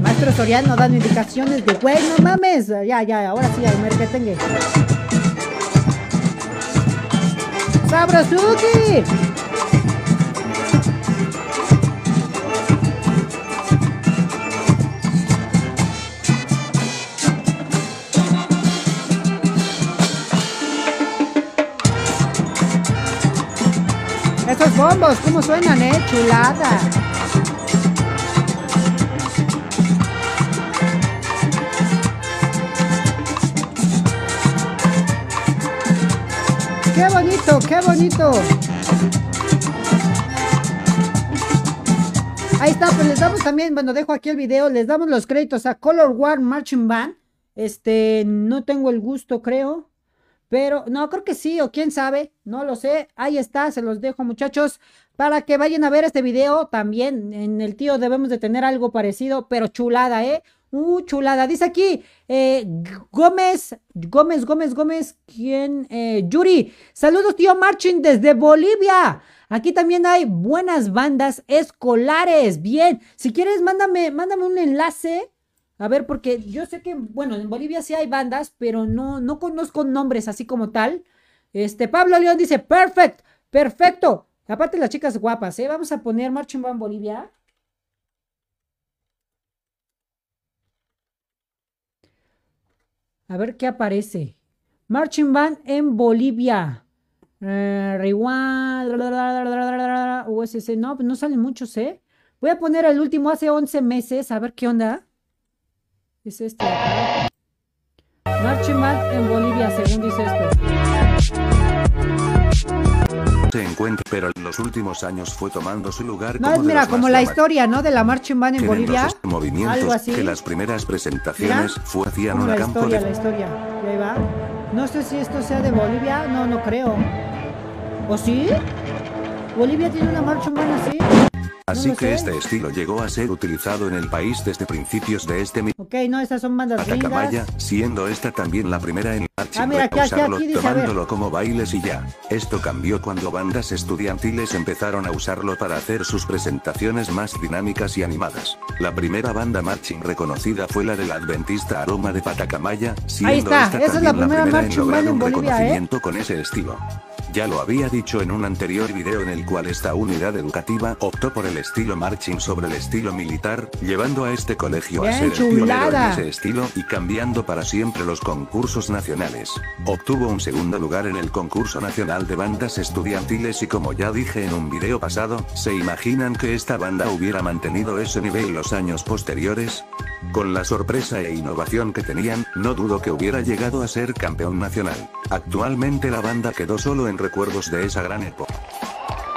Maestro Soriano dando indicaciones de, güey, no mames. Ya, ya, ahora sí, el merquetengue. ¡Sabrosuki! Bombos, ¿cómo suenan, eh? Chulada. ¡Qué bonito, qué bonito! Ahí está, pues les damos también, bueno, dejo aquí el video, les damos los créditos a Color War Marching Band. Este, no tengo el gusto, creo. Pero, no, creo que sí, o quién sabe, no lo sé. Ahí está, se los dejo, muchachos, para que vayan a ver este video. También en el tío debemos de tener algo parecido, pero chulada, ¿eh? Uh, chulada. Dice aquí, eh, Gómez, Gómez, Gómez, Gómez, ¿quién? Eh, Yuri. Saludos, tío Marching, desde Bolivia. Aquí también hay buenas bandas escolares. Bien, si quieres, mándame, mándame un enlace. A ver, porque yo sé que, bueno, en Bolivia sí hay bandas, pero no, no conozco nombres así como tal. Este, Pablo León dice, perfect, perfecto. Aparte las chicas guapas, ¿eh? Vamos a poner Marching Band Bolivia. A ver qué aparece. Marching Band en Bolivia. Eh, Rewind, USC, no, pues no salen muchos, ¿eh? Voy a poner el último hace 11 meses, a ver qué onda. Es este de acá. Marching Band en Bolivia, según dice esto. se encuentra, pero en los últimos años fue tomando su lugar No, como de mira, los como la historia, ¿no? De la marching band en en Bolivia. los movimientos algo así. que las primeras presentaciones fue hacían una la campo historia, de la historia. Y ahí va. No sé si esto sea de Bolivia, no, no creo. ¿O sí? ¿Bolivia tiene una marcha humana así? Así que sé. este estilo llegó a ser utilizado en el país desde principios de este mismo Ok, no, estas son bandas gringas. Atacamaya, siendo esta también la primera en marching Ah, mira, aquí, usarlo, aquí tomándolo como bailes y ya. Esto cambió cuando bandas estudiantiles empezaron a usarlo para hacer sus presentaciones más dinámicas y animadas. La primera banda marching reconocida fue la del adventista Aroma de Patacamaya, siendo está, esta esa es la también primera en lograr un ¿eh? reconocimiento con ese estilo. Ya lo había dicho en un anterior video en el cual esta unidad educativa optó por el estilo marching sobre el estilo militar, llevando a este colegio a ser el pionero en ese estilo y cambiando para siempre los concursos nacionales. Obtuvo un segundo lugar en el concurso nacional de bandas estudiantiles y como ya dije en un video pasado, ¿se imaginan que esta banda hubiera mantenido ese nivel los años posteriores? Con la sorpresa e innovación que tenían, no dudo que hubiera llegado a ser campeón nacional. Actualmente la banda quedó solo en recuerdos de esa gran época.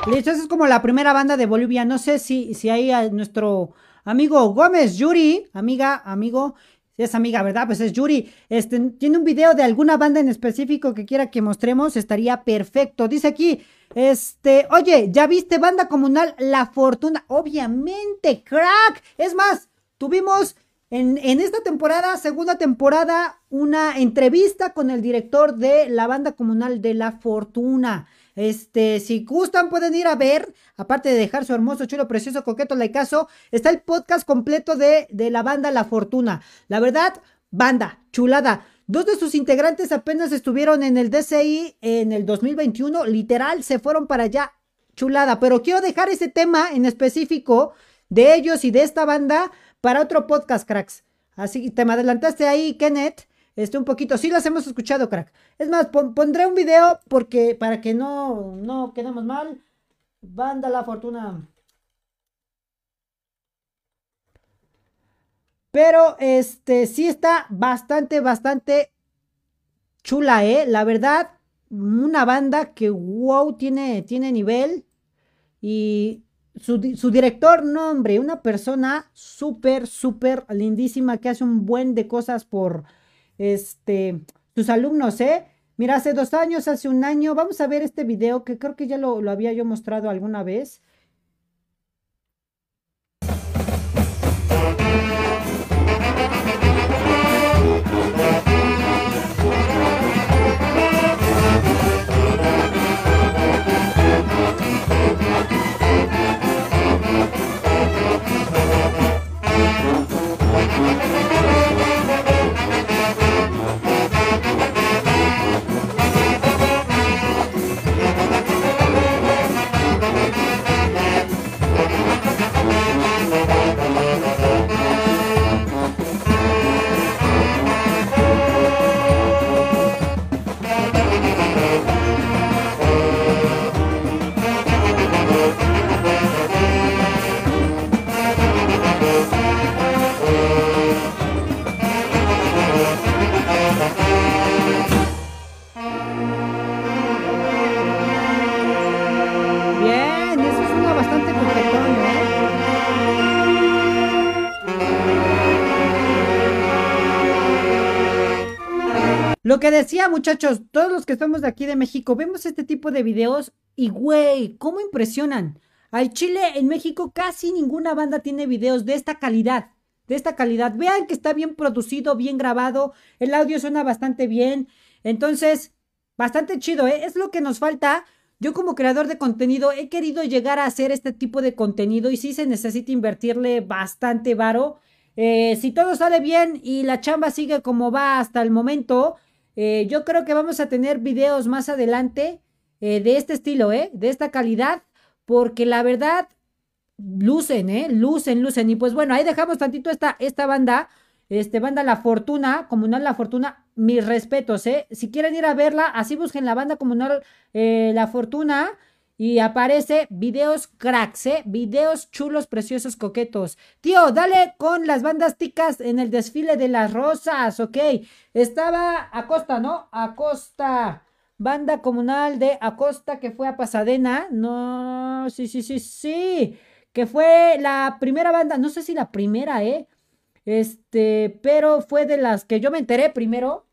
Listo, esa es como la primera banda de Bolivia. No sé si, si hay nuestro amigo Gómez Yuri, amiga, amigo, si es amiga, ¿verdad? Pues es Yuri. Este, tiene un video de alguna banda en específico que quiera que mostremos, estaría perfecto. Dice aquí, este, oye, ¿ya viste banda comunal La Fortuna? Obviamente, crack. Es más, tuvimos en, esta temporada, segunda temporada, una entrevista con el director de la banda comunal de La Fortuna. Este, si gustan, pueden ir a ver, aparte de dejar su hermoso, chulo, precioso, coqueto, laicazo, está el podcast completo de, de la banda La Fortuna. La verdad, banda, chulada. Dos de sus integrantes apenas estuvieron en el DCI en el 2021, literal, se fueron para allá, chulada. Pero quiero dejar ese tema en específico de ellos y de esta banda para otro podcast, cracks. Así te me adelantaste ahí, Kenneth. Este, un poquito, sí las hemos escuchado, crack. Es más, pon- pondré un video porque, para que no, no quedemos mal. Banda La Fortuna. Pero, este, sí está bastante, bastante chula, ¿eh? La verdad, una banda que, wow, tiene, tiene nivel. Y su, di- su director, no, hombre, una persona súper, súper lindísima que hace un buen de cosas por, este, sus alumnos, ¿eh? Mira, hace dos años, hace un año, vamos a ver este video que creo que ya lo, lo había yo mostrado alguna vez. Lo que decía, muchachos, todos los que estamos de aquí de México, vemos este tipo de videos y, güey, ¿cómo impresionan? Al Chile, en México, casi ninguna banda tiene videos de esta calidad. De esta calidad. Vean que está bien producido, bien grabado. El audio suena bastante bien. Entonces, bastante chido, ¿eh? Es lo que nos falta. Yo como creador de contenido he querido llegar a hacer este tipo de contenido y sí se necesita invertirle bastante varo. Eh, si todo sale bien y la chamba sigue como va hasta el momento, eh, yo creo que vamos a tener videos más adelante eh, de este estilo, ¿eh? De esta calidad, porque la verdad lucen, ¿eh? Lucen, lucen. Y pues bueno, ahí dejamos tantito esta, esta banda, este banda La Fortuna, Comunal La Fortuna, mis respetos, ¿eh? Si quieren ir a verla, así busquen la banda Comunal eh, La Fortuna y aparece videos cracks, ¿eh? Videos chulos, preciosos, coquetos. Tío, dale con las bandas ticas en el desfile de las rosas, ok. Estaba Acosta, ¿no? Acosta. banda comunal de Acosta que fue a Pasadena. No, sí, sí, sí, sí. Que fue la primera banda, no sé si la primera, ¿eh? Este, pero fue de las que yo me enteré primero.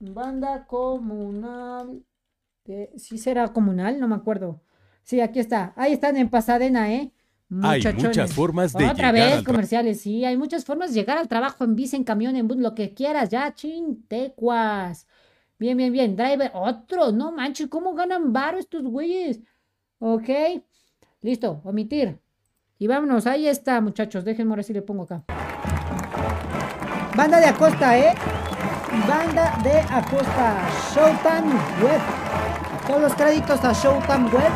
Banda comunal. De- sí será comunal, no me acuerdo. Sí, aquí está. Ahí están en Pasadena, ¿eh? Hay muchas formas de Otra llegar vez al comerciales, sí, hay muchas formas de llegar al trabajo en bici, en camión, en bus, lo que quieras, ya, chintecuas. Bien, bien, bien. Driver, otro, no manches, ¿cómo ganan varo estos güeyes? Ok, listo, omitir. Y vámonos, ahí está, muchachos. Déjenme ahora si le pongo acá. Banda de Acosta, ¿eh? Banda de Acosta. Showtime Web. Todos los créditos a Showtime Web.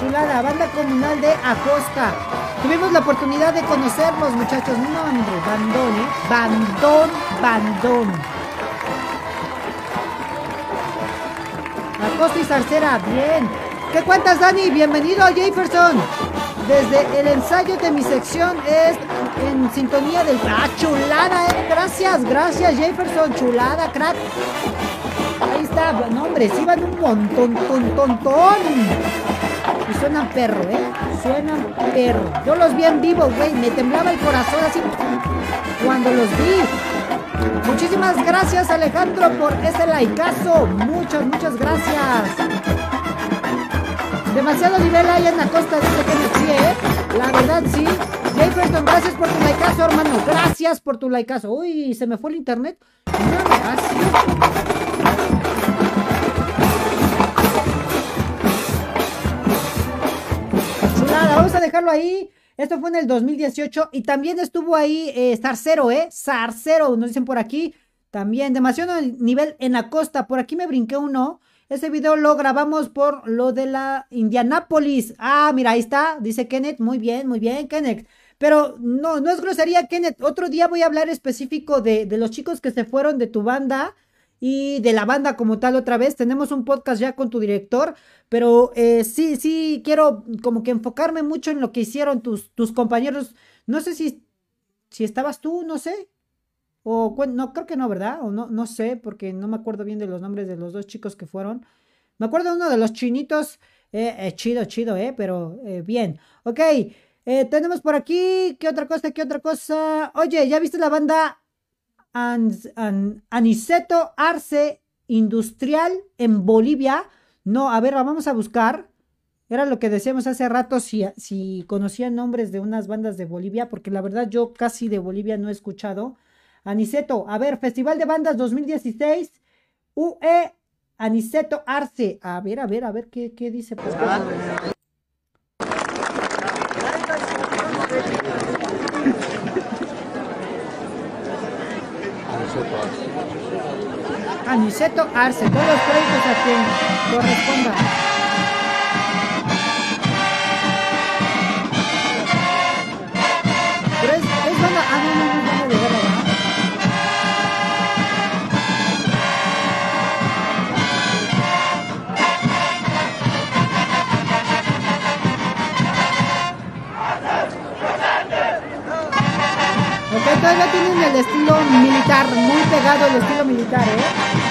Chulada, banda comunal de Acosta. Tuvimos la oportunidad de conocerlos, muchachos. No, hombre, bandón, ¿eh? Bandón, bandón. Acosta y Zarcera, bien. ¿Qué cuentas, Dani? Bienvenido, Jefferson. Desde el ensayo de mi sección es en sintonía del... ¡Ah, chulada, eh! Gracias, gracias, Jefferson. Chulada, crack. Ahí está. No, hombre, sí van un montón, ton, ton, ton. Y suenan perro, ¿eh? Suenan perro. Yo los vi en vivo, güey. Me temblaba el corazón así cuando los vi. Muchísimas gracias, Alejandro, por ese likeazo. Muchas, muchas gracias. Demasiado nivel hay en la costa, dice que sí, ¿eh? La verdad, sí. Jefferson, gracias por tu likeazo, hermano. Gracias por tu likeazo. Uy, se me fue el internet. Chulada, vamos a dejarlo ahí. Esto fue en el 2018 y también estuvo ahí eh, Zarcero, ¿eh? Zarcero, nos dicen por aquí. También, demasiado nivel en la costa. Por aquí me brinqué uno. Ese video lo grabamos por lo de la Indianápolis. Ah, mira, ahí está, dice Kenneth. Muy bien, muy bien, Kenneth. Pero no, no es grosería, Kenneth. Otro día voy a hablar específico de, los chicos que se fueron de tu banda y de la banda como tal otra vez. Tenemos un podcast ya con tu director, pero eh, sí, sí, quiero como que enfocarme mucho en lo que hicieron tus, tus compañeros. No sé si, si estabas tú, no sé. O no, creo que no, ¿verdad? O no, no sé, porque no me acuerdo bien de los nombres de los dos chicos que fueron. Me acuerdo de uno de los chinitos. Eh, eh, chido, chido, ¿eh? Pero eh, bien. Ok, eh, tenemos por aquí. ¿Qué otra cosa? ¿Qué otra cosa? Oye, ¿ya viste la banda Ans- An- Aniceto Arce Industrial en Bolivia? No, a ver, vamos a buscar. Era lo que decíamos hace rato, si, si conocían nombres de unas bandas de Bolivia, porque la verdad yo casi de Bolivia no he escuchado. Aniceto, a ver, Festival de Bandas 2016, UE Aniceto Arce. A ver, a ver, a ver qué, qué dice. por acá. Aniceto Arce, todos los créditos a quien corresponda. Militar, muy pegado el estilo militar, ¿eh?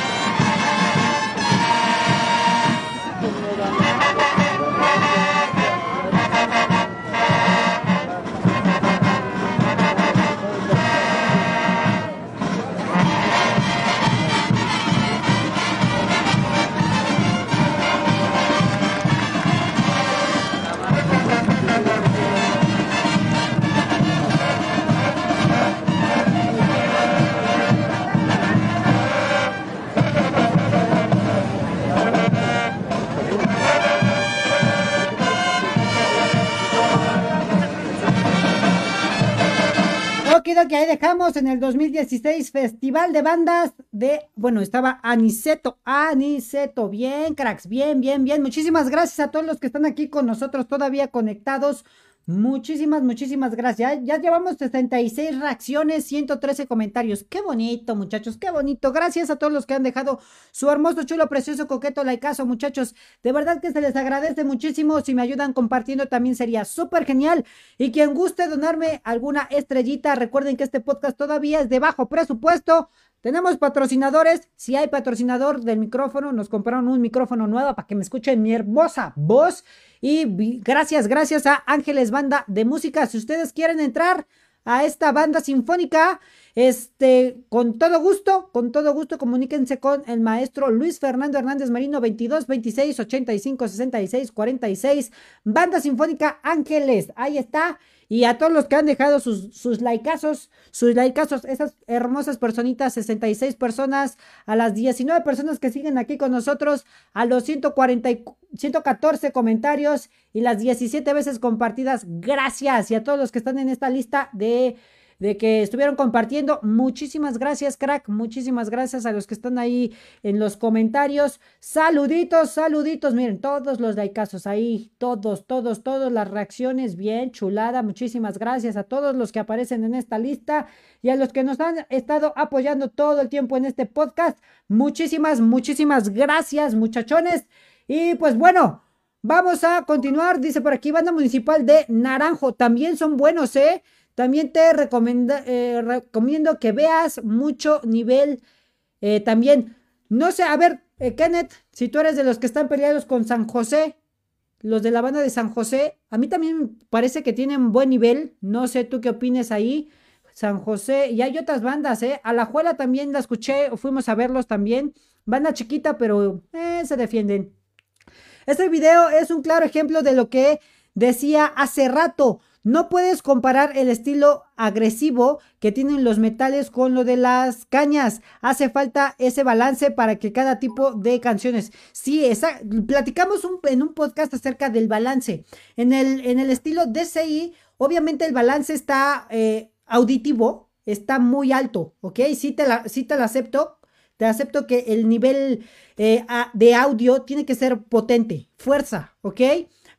Que ahí dejamos en el 2016 Festival de Bandas de, bueno, estaba Aniceto, Aniceto, bien cracks, bien, bien, bien, muchísimas gracias a todos los que están aquí con nosotros todavía conectados, muchísimas, muchísimas gracias, ya, llevamos 66 reacciones, 113 comentarios, qué bonito muchachos, qué bonito, gracias a todos los que han dejado su hermoso, chulo, precioso, coqueto, likeazo muchachos, de verdad que se les agradece muchísimo, si me ayudan compartiendo también sería súper genial, y quien guste donarme alguna estrellita, recuerden que este podcast todavía es de bajo presupuesto, Tenemos patrocinadores. Si hay patrocinador del micrófono, nos compraron un micrófono nuevo para que me escuchen mi hermosa voz. Y gracias, gracias a Ángeles Banda de Música. Si ustedes quieren entrar a esta banda sinfónica, este, con todo gusto, con todo gusto, comuníquense con el maestro Luis Fernando Hernández Marino, 22 26 85 66 46, Banda Sinfónica Ángeles, ahí está. Y a todos los que han dejado sus, sus likeazos, sus likeazos, esas hermosas personitas, 66 personas, a las 19 personas que siguen aquí con nosotros, a los 140, y- 114 comentarios y las 17 veces compartidas, gracias. Y a todos los que están en esta lista de de que estuvieron compartiendo. Muchísimas gracias, crack. Muchísimas gracias a los que están ahí en los comentarios. Saluditos, saluditos. Miren, todos los likeazos ahí. Todos, todos, todos las reacciones. Bien, chulada. Muchísimas gracias a todos los que aparecen en esta lista y a los que nos han estado apoyando todo el tiempo en este podcast. Muchísimas, muchísimas gracias, muchachones. Y pues bueno. Vamos a continuar, dice por aquí, banda municipal de Naranjo, también son buenos, ¿eh? También te eh, recomiendo que veas mucho nivel. eh, también, no sé, a ver, eh, Kenneth, si tú eres de los que están peleados con San José, los de la banda de San José, a mí también parece que tienen buen nivel. No sé tú qué opines ahí. San José, y hay otras bandas, ¿eh? Alajuela también la escuché, fuimos a verlos también. Banda chiquita, pero se defienden. Este video es un claro ejemplo de lo que decía hace rato. No puedes comparar el estilo agresivo que tienen los metales con lo de las cañas. Hace falta ese balance para que cada tipo de canciones. Sí, esa, platicamos en un podcast acerca del balance. En el, en el estilo DCI, obviamente el balance está eh, auditivo, está muy alto, ¿ok? Sí te la, te acepto. Te acepto que el nivel eh, de audio tiene que ser potente, fuerza, ¿ok?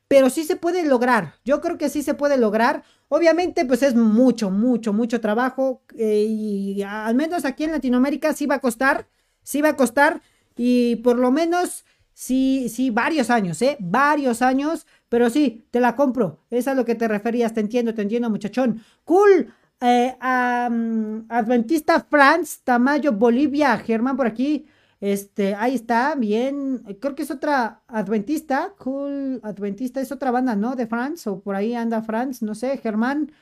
Pero sí se puede lograr. Yo creo que sí se puede lograr. Obviamente, pues es mucho, mucho, mucho trabajo. eh, y al menos aquí en Latinoamérica sí va a costar. Sí va a costar. Y por lo menos, sí, sí, varios años, ¿eh? Varios años. Pero sí, te la compro. Es a lo que te referías. Te entiendo, te entiendo, muchachón. Cool. Eh, Adventista France, Tamayo, Bolivia, Germán por aquí. Este, ahí está, bien. Creo que es otra Adventista. Cool Adventista es otra banda, ¿no? De France, o por ahí anda France, no sé, Germán.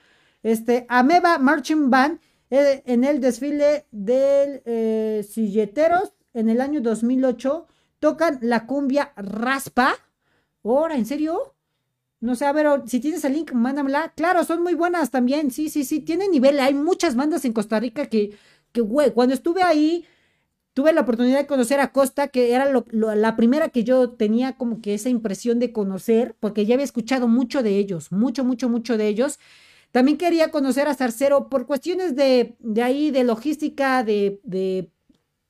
Este, Ameba Marching Band eh, en el desfile del eh, Silleteros en el año 2008 tocan la cumbia raspa. Ahora, ¿en serio? No sé, a ver, si tienes el link, mándamela. Claro, son muy buenas también. Sí, sí, sí, tienen nivel. Hay muchas bandas en Costa Rica que, que güey, cuando estuve ahí, tuve la oportunidad de conocer a Costa, que era lo- la primera que yo tenía como que esa impresión de conocer, porque ya había escuchado mucho de ellos, mucho, mucho, mucho de ellos. También quería conocer a Zarcero por cuestiones de, de ahí, de logística, de, de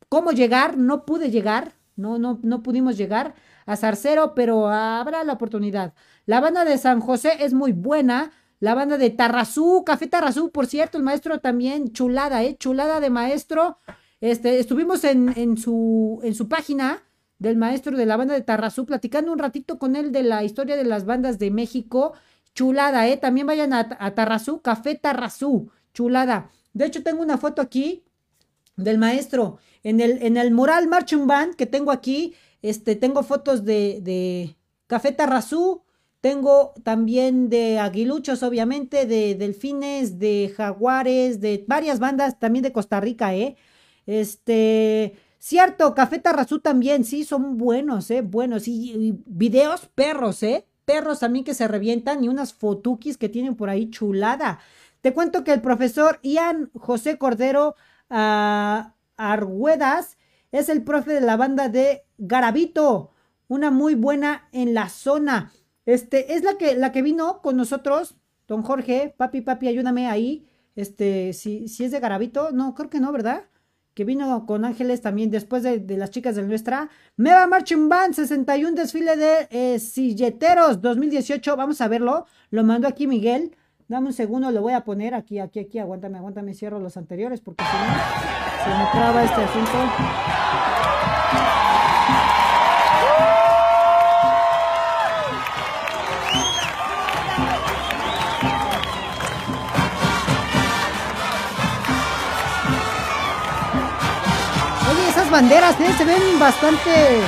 cómo llegar, no pude llegar, no, no, no pudimos llegar a Zarcero, pero habrá la oportunidad. La banda de San José es muy buena. La banda de Tarrazú, Café Tarrazú, por cierto, el maestro también, chulada, ¿eh? Chulada de maestro. Este, estuvimos en, su, página del maestro de la banda de Tarrazú, platicando un ratito con él de la historia de las bandas de México. Chulada, ¿eh? También vayan a, a Tarrazú, Café Tarrazú, chulada. De hecho, tengo una foto aquí del maestro. En el, en el mural Marching Band que tengo aquí, este, tengo fotos de, de Café Tarrazú, tengo también de aguiluchos, obviamente, de delfines, de jaguares, de varias bandas también de Costa Rica, ¿eh? Este, cierto, Café Tarrazú también, sí, son buenos, ¿eh? Buenos. Y, videos perros, ¿eh? Perros también que se revientan y unas fotukis que tienen por ahí chulada. Te cuento que el profesor Ian José Cordero ah, Arguedas es el profe de la banda de Garabito, una muy buena en la zona. Este, es la que, la que vino con nosotros, don Jorge, papi, papi, ayúdame ahí. Este, si, si es de Garabito, no, creo que no, ¿verdad? Que vino con Ángeles también después de, las chicas de nuestra. Meva Marching Band, 61 desfile de eh, silleteros 2018. Vamos a verlo. Lo mandó aquí Miguel. Dame un segundo, lo voy a poner aquí, aquí, aquí. Aguántame, aguántame, cierro los anteriores porque si no se me traba este asunto. Banderas, ¿eh? Se ven bastante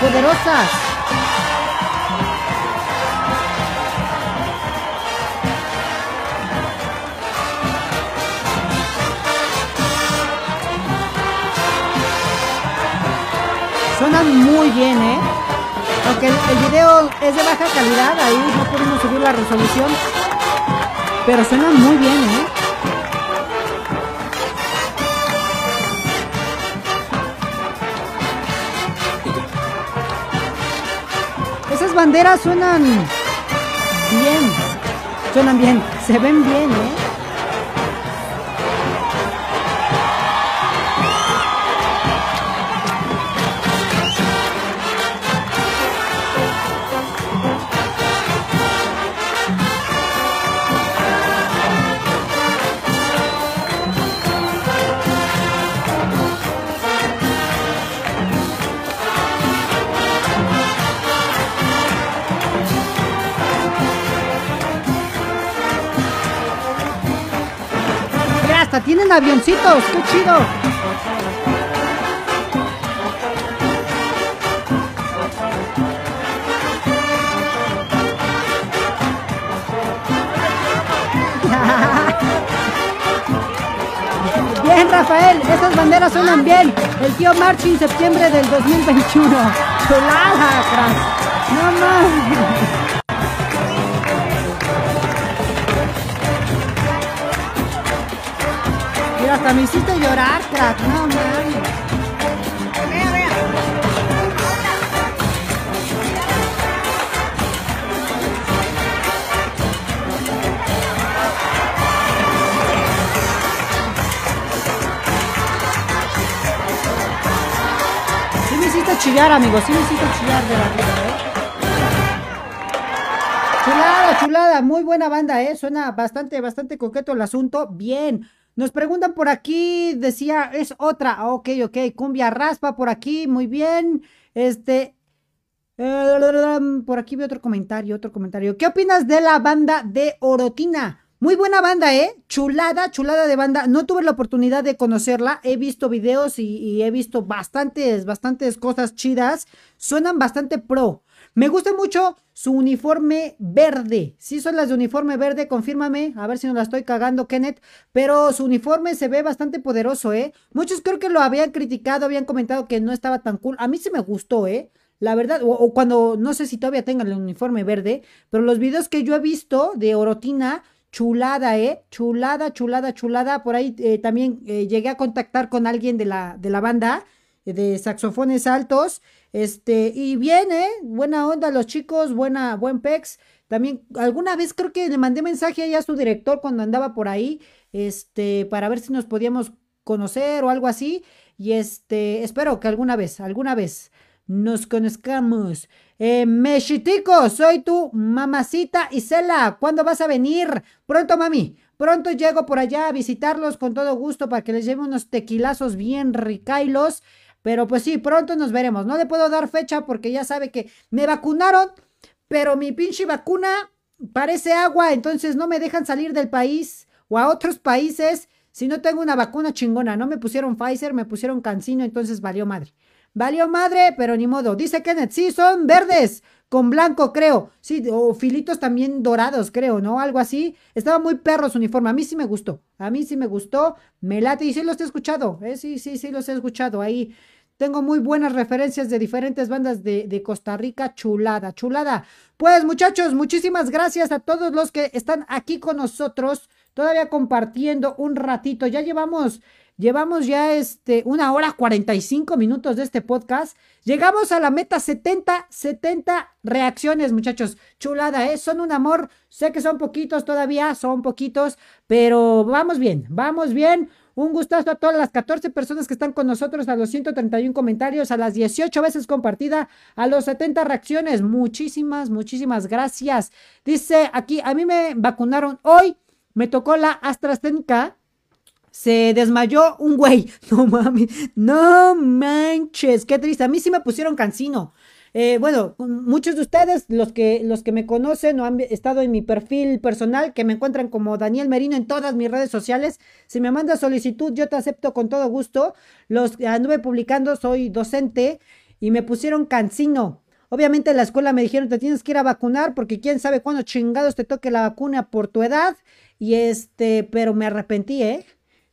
poderosas. Suenan muy bien, ¿eh? Aunque el, el video es de baja calidad, ahí no podemos subir la resolución. Pero suenan muy bien, ¿eh? Banderas suenan bien. Suenan bien. Se ven bien, ¿eh? Tienen avioncitos. ¡Qué chido! Bien, Rafael, esas banderas suenan bien. El tío Marchi, septiembre del 2021. Chulada. No más. Hasta me hiciste llorar, crack. No hiciste chillar, amigo. Sí hiciste chillar de la vida, ¿eh? Chulada, chulada. Muy buena banda, ¿eh? Suena bastante, bastante coqueto el asunto. Bien. Nos preguntan por aquí, decía, es otra. Ok, ok. Cumbia raspa por aquí. Muy bien. Este. eh, Por aquí veo otro comentario, otro comentario. ¿Qué opinas de la banda de Orotina? Muy buena banda, ¿eh? Chulada, chulada de banda. No tuve la oportunidad de conocerla. He visto videos y, y he visto bastantes, bastantes cosas chidas. Suenan bastante pro. Me gusta mucho su uniforme verde. Sí son las de uniforme verde, confírmame. A ver si no la estoy cagando, Kenneth. Pero su uniforme se ve bastante poderoso, ¿eh? Muchos creo que lo habían criticado, habían comentado que no estaba tan cool. A mí sí me gustó, ¿eh? La verdad, o, cuando, no sé si todavía tengan el uniforme verde, pero los videos que yo he visto de Orotina, chulada, ¿eh? Chulada, chulada, chulada. Por ahí eh, también eh, llegué a contactar con alguien de la, de la banda eh, de saxofones altos. Este, y bien, ¿eh? Buena onda los chicos, buena, buen pex. También alguna vez creo que le mandé mensaje a su director cuando andaba por ahí, este, para ver si nos podíamos conocer o algo así. Y este, espero que alguna vez, alguna vez nos conozcamos. Eh, Mexitico, soy tu mamacita Isela. ¿Cuándo vas a venir? Pronto, mami. Pronto llego por allá a visitarlos con todo gusto para que les lleve unos tequilazos bien ricailos. Pero pues sí, pronto nos veremos. No le puedo dar fecha porque ya sabe que me vacunaron, pero mi pinche vacuna parece agua, entonces no me dejan salir del país o a otros países si no tengo una vacuna chingona. No me pusieron Pfizer, me pusieron Cancino, entonces valió madre. Valió madre, pero ni modo. Dice Kenneth, sí, son verdes, con blanco, creo. Sí, o filitos también dorados, creo, ¿no? Algo así. Estaba muy perro su uniforme. A mí sí me gustó. A mí sí me gustó. Me late y sí los he escuchado. ¿eh? Sí, sí, sí los he escuchado. Ahí tengo muy buenas referencias de diferentes bandas de, Costa Rica. Chulada, chulada. Pues muchachos, muchísimas gracias a todos los que están aquí con nosotros. Todavía compartiendo un ratito. Ya llevamos Llevamos ya este, una hora 45 minutos de este podcast. Llegamos a la meta 70, 70 reacciones, muchachos. Chulada, ¿eh? Son un amor. Sé que son poquitos todavía, son poquitos, pero vamos bien, vamos bien. Un gustazo a todas las 14 personas que están con nosotros, a los 131 comentarios, a las 18 veces compartida, a los 70 reacciones. Muchísimas, muchísimas gracias. Dice aquí, a mí me vacunaron hoy, me tocó la AstraZeneca se desmayó un güey. No mames, no manches, qué triste. A mí sí me pusieron cancino. Eh, bueno, muchos de ustedes, los que, los que me conocen o han estado en mi perfil personal, que me encuentran como Daniel Merino en todas mis redes sociales, si me mandas solicitud, yo te acepto con todo gusto. Los anduve publicando, soy docente y me pusieron cancino. Obviamente en la escuela me dijeron te tienes que ir a vacunar porque quién sabe cuándo chingados te toque la vacuna por tu edad. Y este, pero me arrepentí, ¿eh?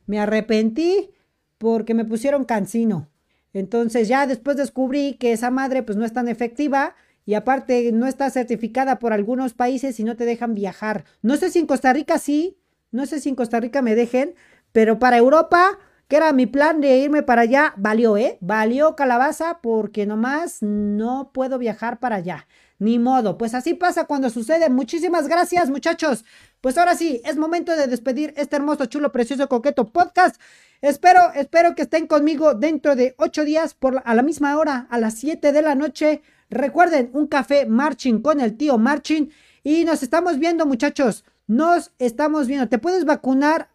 Me arrepentí porque me pusieron cancino. Entonces ya después descubrí que esa madre pues no es tan efectiva y aparte no está certificada por algunos países y no te dejan viajar. No sé si en Costa Rica sí, no sé si en Costa Rica me dejen, pero para Europa, que era mi plan de irme para allá, valió, ¿eh? Valió calabaza porque nomás no puedo viajar para allá. Ni modo, pues así pasa cuando sucede. Muchísimas gracias muchachos. Pues ahora sí, es momento de despedir este hermoso, chulo, precioso, coqueto podcast. Espero, espero que estén conmigo dentro de ocho días a la misma hora, a las 7 de la noche. Recuerden, un café marching con el tío marching. Y nos estamos viendo, muchachos. Nos estamos viendo. Te puedes vacunar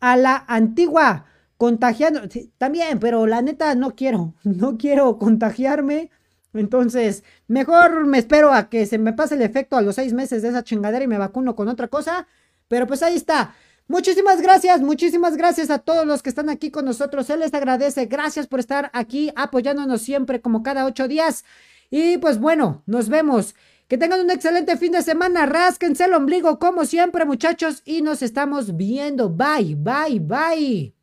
a la antigua, contagiando. también, pero la neta no quiero. No quiero contagiarme. Entonces, mejor me espero a que se me pase el efecto a los seis meses de esa chingadera y me vacuno con otra cosa. Pero pues ahí está. Muchísimas gracias, muchísimas gracias a todos los que están aquí con nosotros. Él les agradece. Gracias por estar aquí apoyándonos siempre como cada ocho días. Y pues bueno, nos vemos. Que tengan un excelente fin de semana. Rásquense el ombligo como siempre muchachos y nos estamos viendo. Bye, bye, bye.